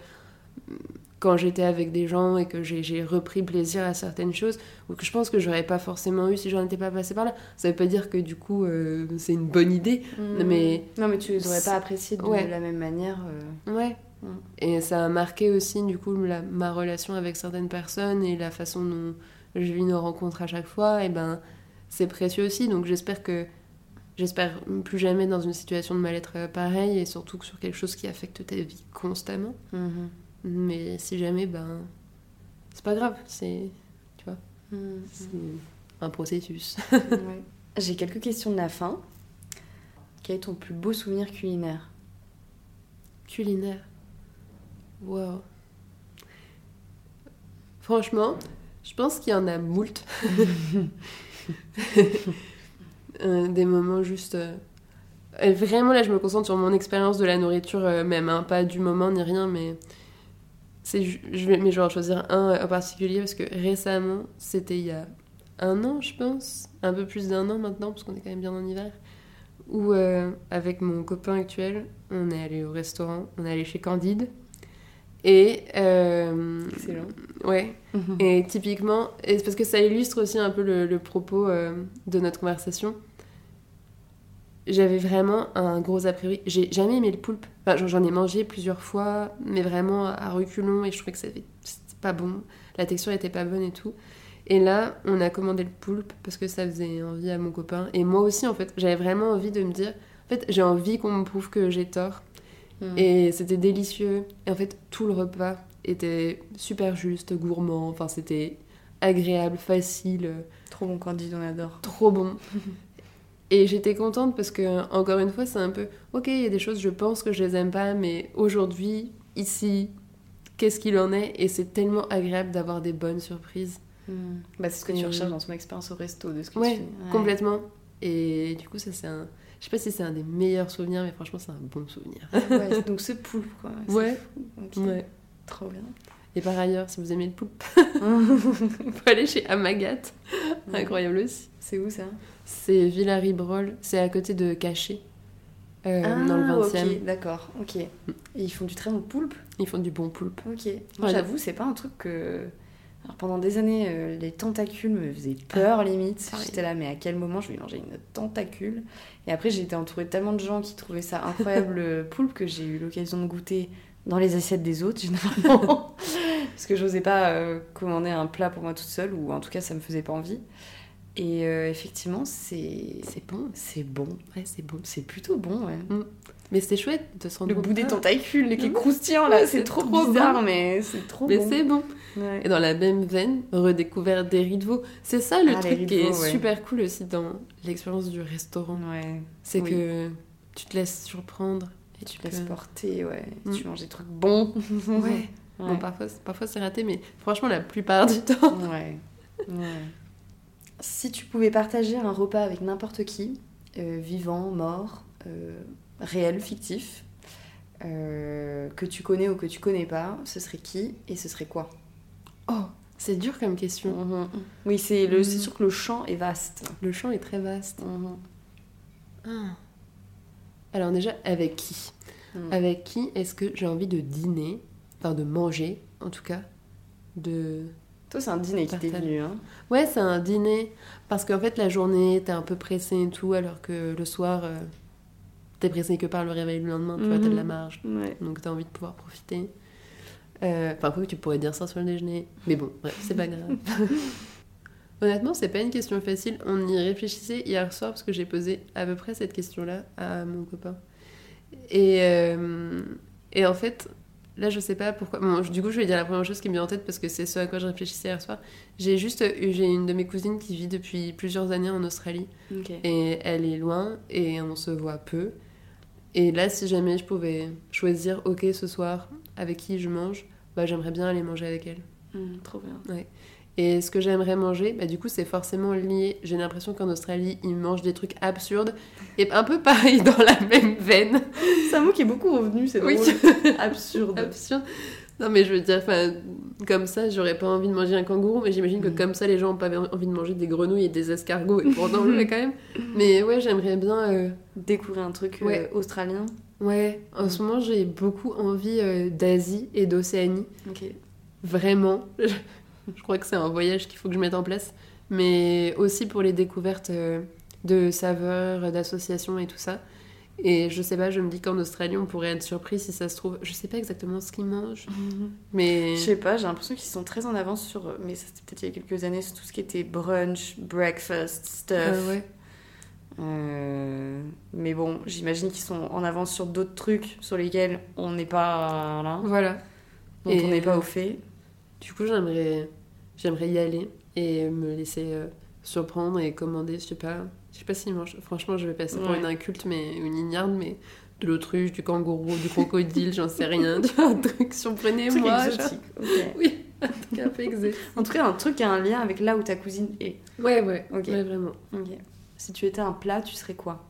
quand j'étais avec des gens et que j'ai, repris plaisir à certaines choses ou que je pense que j'aurais pas forcément eu si j'en étais pas passée par là. Ça veut pas dire que du coup euh, c'est une bonne idée, Mm. mais Non, mais tu les aurais pas appréciés de Ouais. la même manière. euh. Ouais. Mm. Et ça a marqué aussi, du coup, la- ma relation avec certaines personnes et la façon dont je vis nos rencontres à chaque fois. Et ben, c'est précieux aussi. Donc, j'espère que. J'espère plus jamais dans une situation de mal-être euh, pareille et surtout que sur quelque chose qui affecte ta vie constamment. Mhm. Mais si jamais, ben. C'est pas grave. C'est Mhm. c'est un processus. Ouais. J'ai quelques questions de la fin. Quel est ton plus beau souvenir culinaire? Culinaire? Wow. Franchement, je pense qu'il y en a moult. Euh, des moments juste. euh, et Vraiment, là, je me concentre sur mon expérience de la nourriture, euh, même, hein, pas du moment ni rien, mais. C'est, je vais, mais je vais en choisir un en particulier parce que récemment, c'était il y a un an, je pense, un peu plus d'un an maintenant, parce qu'on est quand même bien en hiver, où euh, avec mon copain actuel, on est allé au restaurant, on est allé chez Candide. Et. euh, Excellent. Ouais. Et typiquement, et parce que ça illustre aussi un peu le, le propos euh, de notre conversation. J'avais vraiment un gros a priori. J'ai jamais aimé le poulpe. Enfin, j'en- ai mangé plusieurs fois, mais vraiment à reculons, et je trouvais que c'était pas bon. La texture était pas bonne et tout. Et là, on a commandé le poulpe parce que ça faisait envie à mon copain. Et moi aussi, en fait, j'avais vraiment envie de me dire. En fait, j'ai envie qu'on me prouve que j'ai tort. Mhm. Et c'était délicieux. Et en fait, tout le repas était super juste, gourmand. Enfin, c'était agréable, facile, Trop bon candide, on adore. trop bon. Et j'étais contente parce que, encore une fois, c'est un peu. Ok, il y a des choses, je pense que je les aime pas, mais aujourd'hui, ici, qu'est-ce qu'il en est? Et c'est tellement agréable d'avoir des bonnes surprises. Mhm. Bah, c'est ce que tu recherches dans ton expérience au resto, de ce que Ouais, tu fais. Ouais. Complètement. Et du coup, ça, c'est un. Je sais pas si c'est un des meilleurs souvenirs, mais franchement, c'est un bon souvenir. Ouais, donc ce poulpe, quoi. C'est Ouais. fou. Ok. Ouais. Trop bien. Et par ailleurs, si vous aimez le poulpe, vous pouvez aller chez Amagat. Incroyable aussi. C'est où ça? C'est Villaribrol, c'est à côté de Caché, euh, dans le 20 e Ah, ok, d'accord, ok. Et ils font du très bon poulpe? Ils font du bon poulpe. Ok. Moi, j'avoue, c'est pas un truc que. Alors, pendant des années, euh, les tentacules me faisaient peur, limite. pareil. J'étais là, mais à quel moment je vais manger une tentacule? Et après, j'ai été entourée de tellement de gens qui trouvaient ça incroyable, le poulpe, que j'ai eu l'occasion de goûter dans les assiettes des autres, généralement. Parce que j'osais pas euh, commander un plat pour moi toute seule, ou en tout cas, ça me faisait pas envie. Et euh, effectivement, c'est. C'est bon. C'est bon. Ouais, c'est bon. C'est plutôt bon, ouais. Mais c'est chouette de se rendre Le compte. bout des Ah, tentacules, qui est croustillant là, Ouais, c'est trop, trop bizarre, bon. mais c'est trop Mais bon. c'est bon. Ouais. Et dans la même veine, redécouverte des riz. C'est ça le Ah, truc qui est super cool aussi dans l'expérience du restaurant. Ouais. C'est Oui. que tu te laisses surprendre. Et Tu te peux- laisses porter, ouais. Mm. Tu manges des trucs bons. Ouais. Bon, parfois, parfois c'est raté, mais franchement, la plupart du temps. ouais. Ouais. Si tu pouvais partager un repas avec n'importe qui, euh, vivant, mort, euh, réel, fictif, euh, que tu connais ou que tu connais pas, ce serait qui et ce serait quoi? Oh, c'est dur comme question. Oui, c'est Mhm. sûr que le champ est vaste. Le champ est très vaste. Mhm. Ah. Alors déjà, avec qui? Avec qui est-ce que j'ai envie de dîner Enfin, de manger, en tout cas. De... Toi, c'est un dîner qui t'est venu. Hein. Ouais, c'est un dîner. Parce qu'en fait, la journée, t'es un peu pressé et tout, alors que le soir, euh, t'es pressé que par le réveil le lendemain, tu vois, t'as de la Mhm. marge. Ouais. Donc t'as envie de pouvoir profiter. Euh, Enfin, après, tu pourrais dire ça sur le déjeuner. Mais bon, bref, c'est pas grave. Honnêtement, c'est pas une question facile. On y réfléchissait hier soir parce que j'ai posé à peu près cette question-là à mon copain. Et, euh, et en fait, là, je sais pas pourquoi. Bon, du coup, je vais dire la première chose qui me vient en tête parce que c'est ce à quoi je réfléchissais hier soir. J'ai juste j'ai une de mes cousines qui vit depuis plusieurs années en Australie. Et elle est loin et on se voit peu. Et là, si jamais je pouvais choisir, ok, ce soir, avec qui je mange, bah j'aimerais bien aller manger avec elle. Mm, trop bien. Et ce que j'aimerais manger, bah du coup, c'est forcément lié. J'ai l'impression qu'en Australie, ils mangent des trucs absurdes et un peu pareil dans la même veine. C'est un mot qui est beaucoup revenu, c'est Oui. drôle. Absurde. Absurde. Non, mais je veux dire, comme ça, j'aurais pas envie de manger un kangourou, mais j'imagine que Mm. comme ça, les gens ont pas envie de manger des grenouilles et des escargots, et pourtant, le quand même. Mais ouais, j'aimerais bien. euh, Découvrir un truc euh, australien. Ouais, en ce moment j'ai beaucoup envie euh, d'Asie et d'Océanie. Ok. Vraiment. Je, crois que c'est un voyage qu'il faut que je mette en place. Mais aussi pour les découvertes euh, de saveurs, d'associations et tout ça. Et je sais pas, je me dis qu'en Australie on pourrait être surpris si ça se trouve. Je sais pas exactement ce qu'ils mangent. Mais. Je sais pas, j'ai l'impression qu'ils sont très en avance sur. Mais ça c'était peut-être il y a quelques années, sur tout ce qui était brunch, breakfast, stuff. Euh, ouais. Euh, mais bon, j'imagine qu'ils sont en avance sur d'autres trucs sur lesquels on n'est pas là, Voilà. dont Et- on n'est pas au fait. Du coup, j'aimerais, j'aimerais y aller et me laisser euh, surprendre et commander, je sais pas, je sais pas si mange. Franchement, je vais passer pour Ouais. une inculte, mais une ignarde, mais de l'autruche, du kangourou, du crocodile, j'en sais rien. Un truc, surprenez-moi. genre. exotique. ok. Oui, un truc un peu exotique. En tout cas, un truc qui a un lien avec là où ta cousine est. Ouais, ouais, Ok. ouais, vraiment. Ok. Si tu étais un plat, tu serais quoi?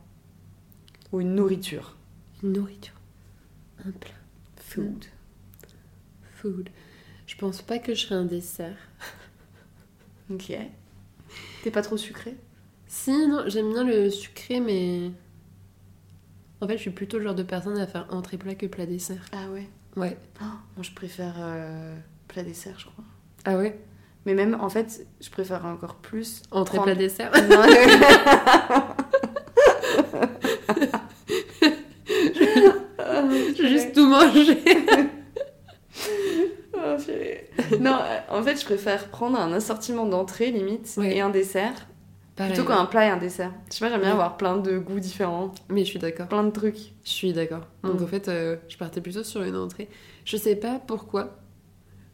Ou une nourriture? Une nourriture, un plat, Food. food. Je pense pas que je serais un dessert. Ok. T'es pas trop sucré? Si, non, j'aime bien le sucré, mais. En fait, je suis plutôt le genre de personne à faire entrée plat que plat dessert. Ah ouais? Ouais. Oh, Moi, je préfère euh, plat dessert, je crois. Ah ouais? Mais même, en fait, je préfère encore plus. Entrée prendre- plat dessert? Juste tout mangé. Non, euh, en fait, je préfère prendre un assortiment d'entrées, limite, Ouais. et un dessert, Pareil, plutôt qu'un plat et un dessert. Je sais pas, j'aime bien Ouais. avoir plein de goûts différents, Mais je suis d'accord. plein de trucs. Je suis d'accord. Donc Mm. en fait, euh, je partais plutôt sur une entrée. Je sais pas pourquoi.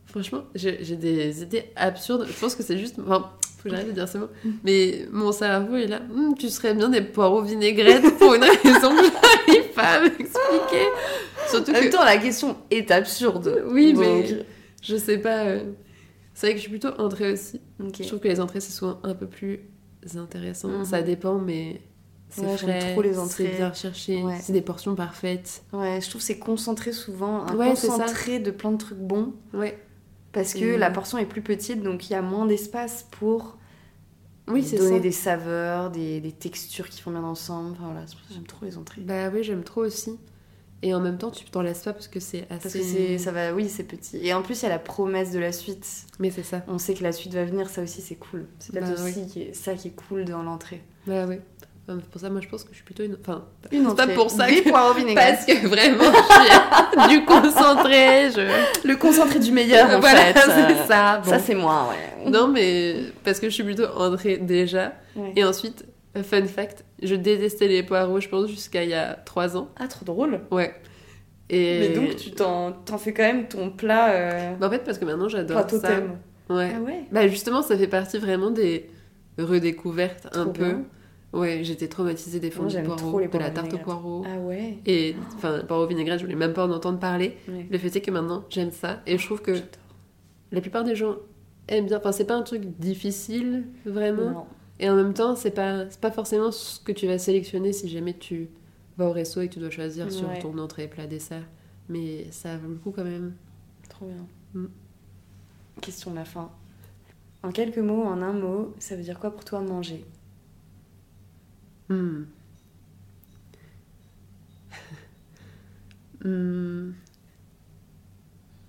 Franchement, j'ai des idées absurdes. Je pense que c'est juste. Enfin, faut que j'arrête de dire ce mot. Mais mon cerveau est là. Hum, tu serais bien des poireaux vinaigrettes pour une raison que j'arrive pas à m'expliquer. Surtout En même temps, la question est absurde. Oui, Donc, mais- Je sais pas. euh, C'est vrai que je suis plutôt entrée aussi. Je trouve que les entrées, c'est souvent un peu plus intéressant. Mhm. Ça dépend, mais. C'est Ouais, j'aime frais, trop les c'est entrées. bien recherché, Ouais. c'est des portions parfaites. Ouais, je trouve que c'est concentré souvent, un Ouais, c'est ça. concentré de plein de trucs bons, Ouais. parce que Et- la portion est plus petite, donc il y a moins d'espace pour Oui, c'est donner ça. des saveurs, des, des textures qui font bien ensemble. Enfin, voilà, c'est pour ça que j'aime trop les entrées. Bah oui, j'aime trop aussi. Et en même temps, tu t'en lasses pas parce que c'est assez. Parce que ça va, oui, c'est petit. Et en plus, il y a la promesse de la suite. Mais c'est ça. On sait que la suite va venir, ça aussi, c'est cool. C'est peut-être Bah aussi qui est- ça qui est cool dans l'entrée. Bah oui. Enfin, Pour ça, moi, je pense que je suis plutôt une. Enfin, Une pas pour ça que- parce que vraiment, je suis du concentré. Je... Le concentré du meilleur, en voilà, fait. c'est Euh, ça. Bon. Ça, c'est moi, ouais. Non, mais parce que je suis plutôt entrée déjà. Ouais. Et ensuite, euh, fun fact, je détestais les poireaux, je pense, jusqu'à il y a 3 ans. Ah, trop drôle. Ouais. Et... Mais donc, tu t'en, fais quand même ton plat, euh, Bah, en fait, parce que maintenant, j'adore ça. totem. Ouais. Ah ouais Bah justement, ça fait partie vraiment des redécouvertes un peu. Ouais, j'étais traumatisée des Moi, fondus de poireaux, de la tarte aux poireaux. Ah ouais Et enfin, poireaux vinaigrettes, je voulais même pas en entendre parler. Ouais. Le fait est que maintenant, j'aime ça. Et je trouve que la plupart des gens aiment bien. Enfin, c'est pas un truc difficile, vraiment. Non. Et en même temps, c'est pas, pas forcément ce que tu vas sélectionner si jamais tu vas au resto et que tu dois choisir sur ton entrée, plat, dessert. Mais ça vaut le coup quand même. Trop bien. Mm. Question de la fin. En quelques mots, en un mot, ça veut dire quoi pour toi manger? Hmm. Hmm.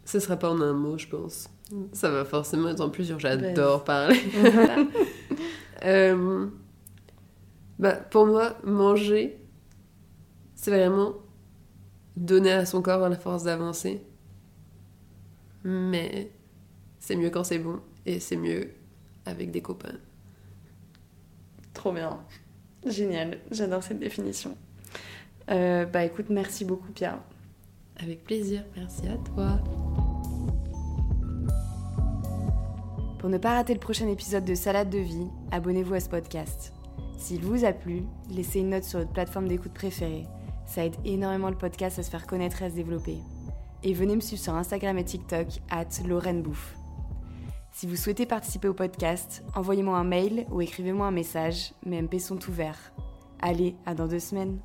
Ce sera pas en un mot, je pense. Ça va forcément être en plusieurs. J'adore parler. Euh, bah, pour moi, manger, c'est vraiment donner à son corps la force d'avancer. Mais c'est mieux quand c'est bon et c'est mieux avec des copains. Trop bien. Génial. J'adore cette définition. Euh, bah écoute, merci beaucoup Pierre. Avec plaisir, merci à toi. Pour ne pas rater le prochain épisode de Salade de vie, abonnez-vous à ce podcast. S'il vous a plu, laissez une note sur votre plateforme d'écoute préférée. Ça aide énormément le podcast à se faire connaître et à se développer. Et venez me suivre sur Instagram et TikTok, at. Si vous souhaitez participer au podcast, envoyez-moi un mail ou écrivez-moi un message, mes MP sont ouverts. Allez, à dans deux semaines.